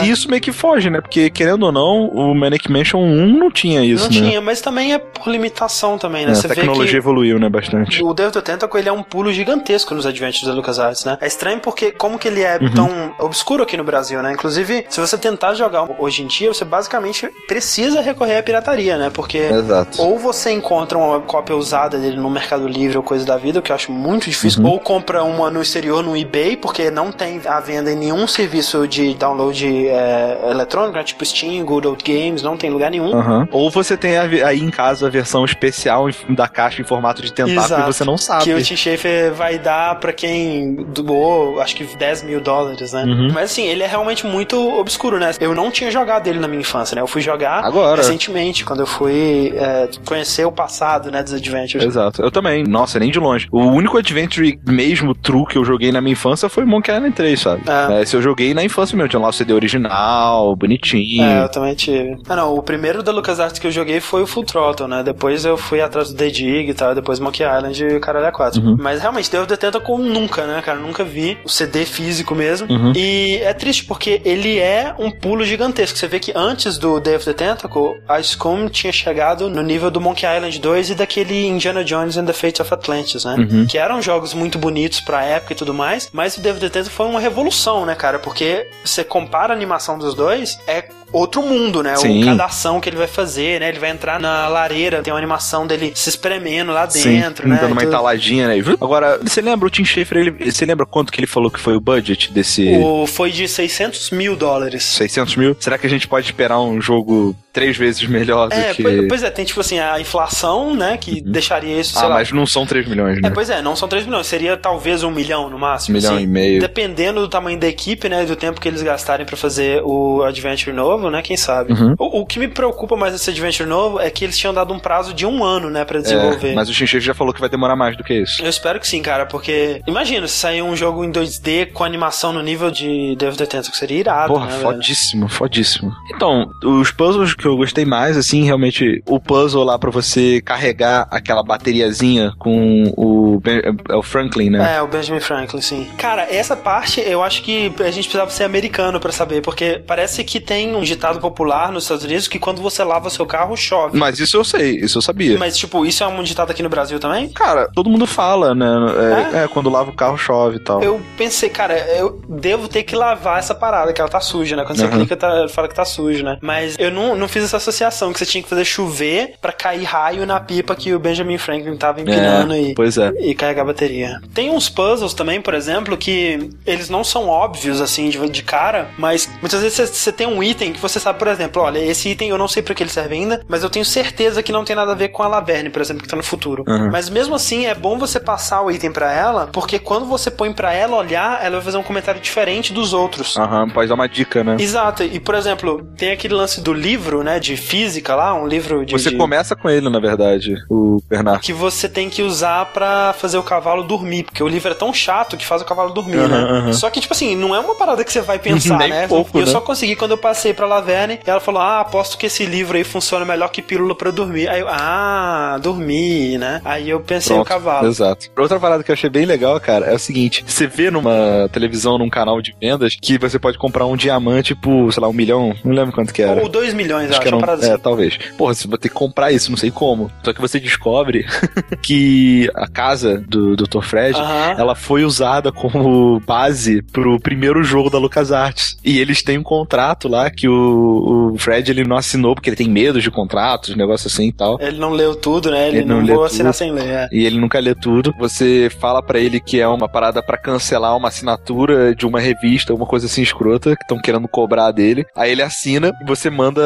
É. E isso meio que foge, né? Porque, querendo ou não, o Manic Mansion 1 não tinha isso, não né? tinha, mas também é por limitação também, né? É, Você a tecnologia vê que evoluiu, né, bastante. o David Tentacle ele é um pulo gigantesco nos Adventures da LucasArts, né? É estranho porque como que ele é Uhum. tão obscuro aqui no Brasil, né? Inclusive, se você tentar jogar hoje em dia, você basicamente precisa recorrer à pirataria, né? Porque Exato. ou você encontra uma cópia usada dele no Mercado Livre ou coisa da vida, o que eu acho muito difícil, Uhum. ou compra uma no exterior no eBay, porque não tem à venda em nenhum serviço de download é, eletrônico, né? tipo Steam, Google Games, não tem lugar nenhum. Aham. Ou você tem a aí em casa a versão especial da caixa em formato de tentáculo Exato. e você não sabe. Que o Tim Schafer vai dar pra quem doou, acho que 10 mil dólares, né? Uhum. Mas assim, ele é realmente muito obscuro, né? Eu não tinha jogado ele na minha infância, né? Eu fui jogar Agora. recentemente, quando eu fui é, conhecer o passado, né, dos Adventures. Exato. Eu também. Nossa, nem de longe. O único Adventure mesmo true que eu joguei na minha infância foi Monkey Island 3, sabe? É. É, se eu joguei na infância mesmo, tinha lá o CD original, bonitinho. É, eu também tive. Ah, não, o primeiro da LucasArts que eu joguei foi o Full Throttle, né? Depois eu fui atrás do The Dig e tal, depois Monkey Island e o Caralho a 4. Uhum. Mas realmente, Devil the Tentacle nunca, né, cara? Nunca vi o CD físico mesmo. Uhum. E é triste porque ele é um pulo gigantesco. Você vê que antes do Day of the Tentacle, a Scum tinha chegado no nível do Monkey Island 2 e daquele Indiana Jones and the Fate of Atlantis, né? Uhum. Que eram jogos muito bonitos pra época e tudo mais, mas o the Tentacle foi uma revolução, né, cara? Porque você compara a animação dos dois, é outro mundo, né? Sim. O, cada ação que ele vai fazer, né? Ele vai entrar na lareira, tem uma animação dele se espremendo lá dentro, Sim, né? dando uma Tudo. entaladinha, né? Agora, você lembra o Tim Schafer, ele, você lembra quanto que ele falou que foi o budget desse O, foi de 600 mil dólares. 600 mil? Será que a gente pode esperar um jogo três vezes melhor do É, que... pois, pois é, tem tipo assim, a inflação, né, que deixaria isso, ah, lá. mas não são 3 milhões, né? É, pois é, não são 3 milhões, seria talvez um milhão no máximo. Um milhão assim. e meio. Dependendo do tamanho da equipe, né, do tempo que eles gastarem pra fazer o Adventure novo, né, quem sabe. Uhum. O, o que me preocupa mais nesse Adventure novo é que eles tinham dado um prazo de um ano, né, pra desenvolver. É, mas o Schafer já falou que vai demorar mais do que isso. Eu espero que sim, cara, porque imagina se sair um jogo em 2D com animação no nível de Devil the Tentacle, seria irado, Porra, né, velho? fodíssimo, fodíssimo. Então, os puzzles que eu gostei mais, assim, realmente, o puzzle lá pra você carregar aquela bateriazinha com o, Ben- é o Franklin, né? É, o Benjamin Franklin, sim. Cara, essa parte eu acho que a gente precisava ser americano pra saber, porque parece que tem um ditado popular nos Estados Unidos que quando você lava seu carro, chove. Mas isso eu sei, isso eu sabia. Mas, tipo, isso é um ditado aqui no Brasil também? Cara, todo mundo fala, né? É, é, quando lava o carro chove e tal. Eu pensei, cara, eu devo ter que lavar essa parada, que ela tá suja, né? Quando você Uhum. clica, tá, fala que tá sujo, né? Mas eu não, não fiz essa associação, que você tinha que fazer chover pra cair raio na pipa que o Benjamin Franklin tava empinando É, e, Pois é. e carregar a bateria. Tem uns puzzles também, por exemplo, que eles não são óbvios, assim, de, de cara, mas muitas vezes você- você tem um item que você sabe, por exemplo, olha, esse item eu não sei pra que ele serve ainda, mas eu tenho certeza que não tem nada a ver com a Laverne, por exemplo, que tá no futuro. Uhum. Mas mesmo assim, é bom você passar o item pra ela, porque quando você põe pra ela olhar, ela vai fazer um comentário diferente dos outros. Aham, pode dar uma dica, né? Exato, e por exemplo, tem aquele lance do livro, né, de física lá, um livro de. Você de- começa com ele, na verdade, o Bernardo. que você tem que usar pra fazer o cavalo dormir, porque o livro é tão chato que faz o cavalo dormir, Aham, né? Só que, tipo assim, não é uma parada que você vai pensar, Nem né? pouco, e eu né? só consegui quando eu passei pra Laverne, e ela falou, ah, aposto que esse livro aí funciona melhor que pílula pra dormir. Aí eu, ah, dormir, né? Aí eu pensei Pronto, o cavalo. Exato. Outra parada que eu achei bem legal, cara, é o seguinte: você vê numa televisão, num canal de vendas, que você pode comprar um diamante por, sei lá, um milhão, não lembro quanto que era. Ou 2 milhões, acho, que era uma um, parada é, assim. talvez. Porra, você vai ter que comprar isso, não sei como. Só que você descobre que a casa do Dr. Fred, Aham. ela foi usada como base pro primeiro jogo da LucasArts. E eles têm um contrato lá que o, o Fred ele não assinou porque ele tem medo de contratos, negócio assim e tal. Ele não leu tudo, né? Ele, Ele não não, leu vou assinar tudo. sem ler. é. E ele nunca lê tudo. Você fala pra ele que é uma parada pra cancelar uma assinatura de uma revista, uma coisa assim escrota, que estão querendo cobrar dele. Aí ele assina e você manda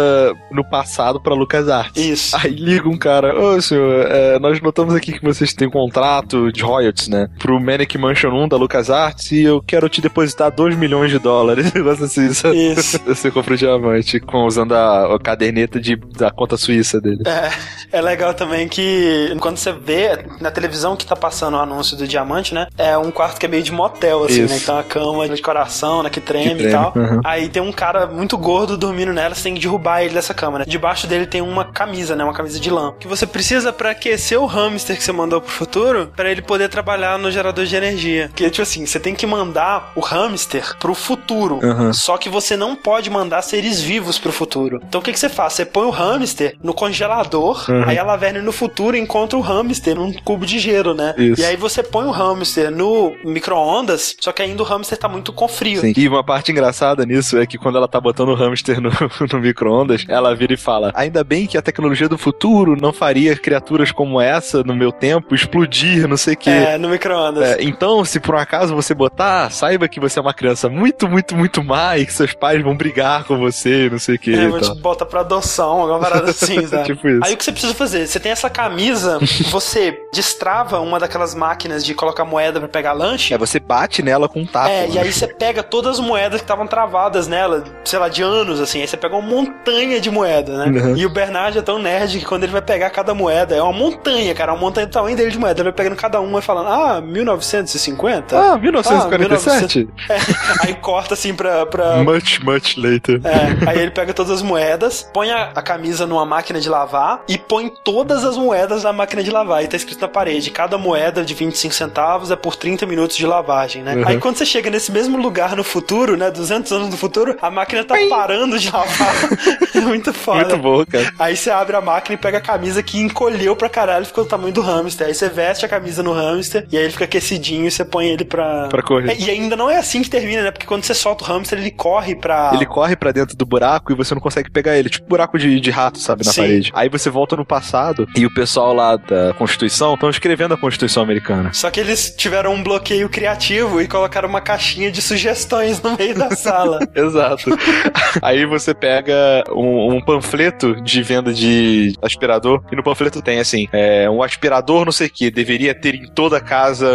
no passado pra LucasArts. Isso. Aí liga um cara, ô senhor, é, nós notamos aqui que vocês têm contrato de royalties, né? Pro Manic Mansion 1 da LucasArts e eu quero te depositar 2 milhões de dólares. Negócio assim? Isso. Você compra o diamante com, usando a, a caderneta de, da conta suíça dele. É, é legal também que quando você vê na televisão que tá passando o anúncio do diamante, né? É um quarto que é meio de motel, assim, Isso. né? Então a cama de coração, né? Que treme, Que treme, e tal. uhum. Aí tem um cara muito gordo dormindo nela, você tem que derrubar ele dessa cama, né? Debaixo dele tem uma camisa, né? Uma camisa de lã. Que você precisa pra aquecer o hamster que você mandou pro futuro, pra ele poder trabalhar no gerador de energia. Que tipo assim, você tem que mandar o hamster pro futuro. Uhum. Só que você não pode mandar seres vivos pro futuro. Então o que, que você faz? Você põe o hamster no congelador, Uhum. aí a Laverne no futuro encontra o hamster num cubo de gelo, né? Isso. E aí você põe o hamster no micro-ondas, só que ainda o hamster tá muito com frio. Sim. E uma parte engraçada nisso é que quando ela tá botando o hamster no, no micro-ondas, ela vira e fala: Ainda bem que a tecnologia do futuro não faria criaturas como essa no meu tempo explodir, não sei o quê. É, no micro-ondas. É, então, se por um acaso você botar, saiba que você é uma criança muito, muito, muito má e que seus pais vão brigar com você, não sei o que. É, e vou te bota pra adoção, alguma parada assim, sabe? Tipo isso. Aí o que você precisa fazer? Você tem essa camisa, você destrava uma daquelas máquinas de colocar moeda pra pegar lanche. É, você bate nela com um taco. É, e né? aí você pega todas as moedas que estavam travadas nela, sei lá, de anos, assim. Aí você pega uma montanha de moeda, né? Uhum. E o Bernard é tão nerd que quando ele vai pegar cada moeda, é uma montanha, cara, uma montanha do tamanho dele de moeda. Ele vai pegando cada uma e falando, ah, 1950? Ah, 1947? É, aí corta assim pra. pra... Much, much later. É, aí ele pega todas as moedas, põe a, a camisa numa máquina de lavar e põe todas as moedas na máquina de lavar. E tá escrito na parede: cada moeda de 25 centavos é por 30 minutos de lavagem, né? Uhum. Aí quando você chega nesse mesmo lugar no futuro, né? 200 anos no futuro, a máquina tá parando de lavar. é muito foda. Muito bom, cara. Aí você abre a máquina e pega a camisa que encolheu pra caralho, ficou do tamanho do hamster. Aí você veste a camisa no hamster e aí ele fica aquecidinho e você põe ele pra. Pra correr. É, e ainda não é assim que termina, né? Porque quando você solta o hamster, ele corre pra. Ele corre pra dentro do buraco e você não consegue pegar ele. Tipo buraco de, de rato, sabe, na Sim. parede. Aí você volta no passado e o pessoal lá da Constituição estão escrevendo a Constituição americana. Só que eles tiveram um bloqueio criativo e colocaram uma caixinha de sugestões no meio da sala. Exato. Aí você pega um, um panfleto de venda de aspirador e no panfleto tem assim, é, um aspirador não sei o que, deveria ter em toda casa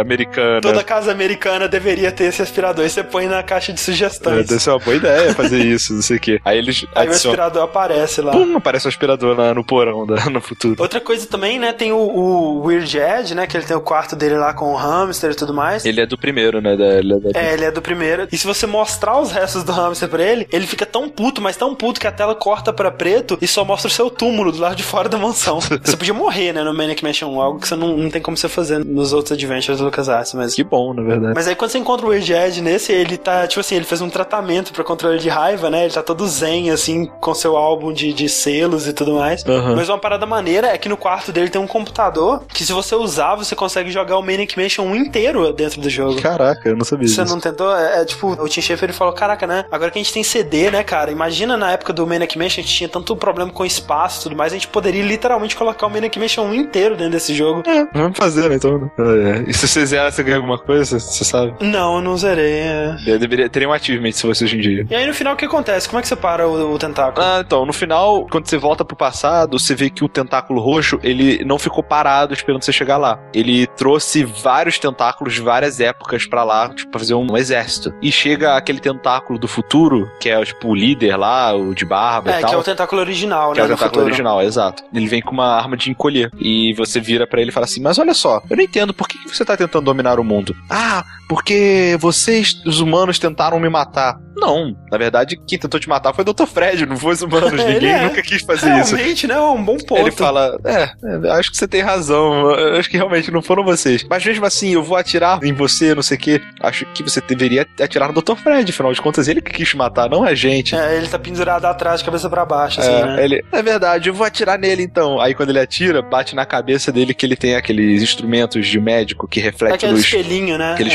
americana. Toda casa americana deveria ter esse aspirador. E você põe na caixa de É, sugestões. deve ser uma boa ideia fazer isso, não sei o que. Aí eles Aí o adicionam. aspirador aparece lá. Pum, aparece o aspirador lá no porão da, no futuro. Outra coisa também, né? Tem o, o Weird Ed, né? Que ele tem o quarto dele lá com o hamster e tudo mais. Ele é do primeiro, né? Da, da- É, ele é do primeiro. E se você mostrar os restos do hamster pra ele, ele fica tão puto, mas tão puto que a tela corta pra preto e só mostra o seu túmulo do lado de fora da mansão. você podia morrer, né, no Manic Mansion 1, algo que você não, não tem como você fazer nos outros adventures do LucasArts, mas... Que bom, na verdade. Mas aí quando você encontra o Weird Ed nesse, ele tá, tipo assim, ele fez um tratamento pra controle de raiva, né? Ele tá todo zen, assim, com seu álbum de, de selos e tudo mais. Aham. Mas uma parada maneira é que no quarto dele tem um computador que se você usar, você consegue jogar o Manic Mansion 1 inteiro dentro do jogo. Caraca, eu não sabia Você disso. não tentou? É, é, tipo, o Tim Schafer ele falou: Caraca, né? Agora que a gente tem CD, né, cara? Imagina na época do Manic Mansion, a gente tinha tanto problema com espaço e tudo mais, a gente poderia literalmente colocar o Manic Mansion 1 inteiro dentro desse jogo. Vamos fazer, né, então. né? É, é. E se você zerar, você ganha alguma coisa? Você sabe? Não, eu não zerei. é. Eu deveria teria um achievement se fosse hoje em dia. E aí no final o que acontece? Como é que você para o, o tentáculo? Ah, então, no final, quando você volta pro passado, você vê que o tentáculo roxo, ele não ficou parado esperando você chegar lá. Ele trouxe vários tentáculos de várias épocas pra lá, tipo, pra fazer um exército. E chega aquele tentáculo do futuro, que é, tipo, o líder lá, o de barba é, e tal. que é o tentáculo original, Que né? é o tentáculo futuro. original, exato. Ele vem com uma arma de encolher. E você vira pra ele e fala assim: Mas olha só, eu não entendo por que que você tá tentando dominar o mundo. Ah, porque vocês, os humanos, tentaram me matar. Não, na verdade, quem tentou te matar foi o Dr. Fred, não foi os humanos. Ninguém é. nunca quis fazer isso. Realmente, né? É um bom ponto. Ele fala: É, é, acho que você tem razão. Acho que realmente não foram vocês. Mas mesmo assim, eu vou atirar em você, não sei o quê. Acho que você deveria atirar no Dr. Fred, afinal de contas, ele que quis te matar, não a gente. É, ele tá pendurado atrás, de cabeça pra baixo, assim, É, né? ele, é verdade, eu vou atirar nele então. Aí quando ele atira, bate na cabeça dele que ele tem aqueles instrumentos de médico que reflete Aquele luz. espelhinho, né? Aquele É.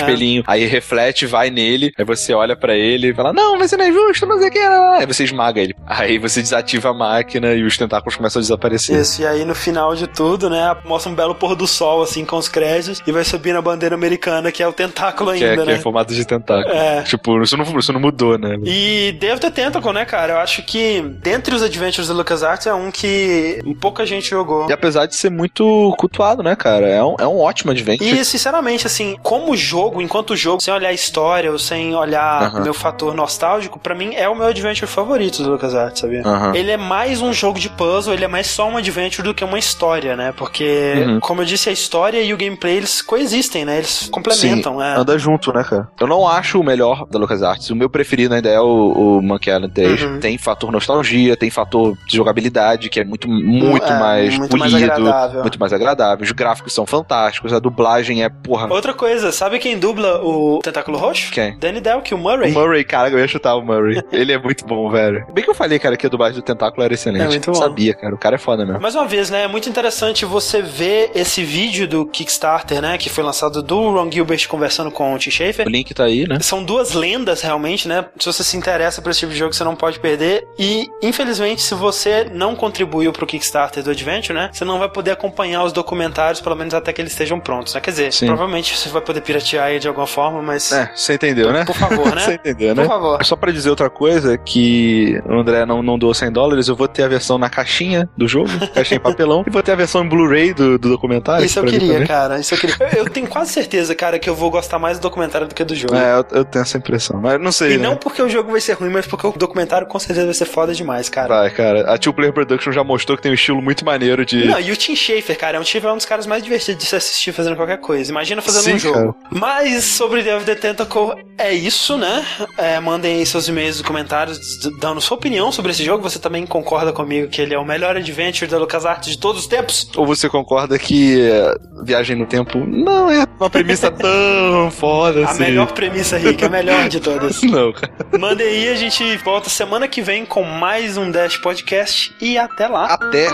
aí reflete, vai nele, aí você olha pra ele e fala, não, ser não é justo, não sei o que, aí você esmaga ele. Aí você desativa a máquina e os tentáculos começam a desaparecer. Isso, e aí no final de tudo, né, mostra um belo pôr do sol, assim, com os créditos, e vai subir na bandeira americana, que é o tentáculo Que é, ainda, que é né? formato de tentáculo. É. Tipo, isso não, isso não mudou, né? E of the Tentacle, né, cara? Eu acho que dentre os Adventures da LucasArts é um que pouca gente jogou. E apesar de ser muito cultuado, né, cara? É um, é um ótimo adventure. E, sinceramente, assim, como jogo, enquanto jogo, sem olhar a história ou sem olhar Aham. meu fator nostálgico, pra mim é o meu adventure favorito do LucasArts, sabia? Aham. Ele é mais um jogo de puzzle, ele é mais só um adventure do que uma história, né? Porque, Uhum. como eu disse, a história e o gameplay, eles coexistem, né? Eles complementam, Sim, né? anda junto, né, cara? Eu não acho o melhor da LucasArts. O meu preferido ainda é o, o Monkey Island 3. Uhum. Tem fator nostalgia, tem fator de jogabilidade, que é muito, muito É, mais muito mais polido, agradável. muito mais agradável. Os gráficos são fantásticos, a dublagem é, porra... Outra coisa, sabe quem dubla o Tentáculo Roxo? Quem? Danny Delk, o Murray. O Murray, cara, eu ia chutar o Murray. Ele é muito bom, velho. Bem que eu falei, cara, que a dublagem do Tentáculo era excelente. É muito bom. Sabia, cara. O cara é foda mesmo. Mais uma vez, né? É muito interessante você ver esse vídeo do Kickstarter, né? Que foi lançado do Ron Gilbert conversando com o Tim Schafer. O link tá aí, né? São duas lendas, realmente, né? Se você se interessa por esse tipo de jogo, você não pode perder. E, infelizmente, se você não contribuiu pro Kickstarter do Adventure, né? Você não vai poder acompanhar os documentários, pelo menos até que eles estejam prontos, né? Quer dizer, Sim. provavelmente você vai poder piratear aí de alguma forma, mas. É, você entendeu, né? Por favor, né? Você entendeu, né? Por favor. Só pra dizer outra coisa, que o André não, não doou 100 dólares, eu vou ter a versão na caixinha do jogo, caixinha em papelão, e vou ter a versão em Blu-ray do, do documentário. Isso eu queria, cara. Isso eu queria. Eu, eu tenho quase certeza, cara, que eu vou gostar mais do documentário do que do jogo. É, eu, eu tenho essa impressão, mas não sei, E né? não porque o jogo vai ser ruim, mas porque o documentário com certeza vai ser foda demais, cara. Vai, cara. A Two Player Production já mostrou que tem um estilo muito maneiro de... Não, e o Tim Schafer, cara, o Tim Schafer é um dos caras mais divertidos de se assistir fazendo qualquer coisa. Imagina fazendo Sim, um jogo. Mas sobre Day of the Tentacle é isso, né? É, mandem aí seus e-mails e comentários dando sua opinião sobre esse jogo. Você também concorda comigo que ele é o melhor adventure da LucasArts de todos os tempos? Ou você concorda que eh, Viagem no Tempo não é uma premissa tão foda A assim? melhor premissa, Rick, a melhor de todas. Não, cara. Mandem aí, a gente volta semana que vem com mais um Dash Podcast e até lá. Até.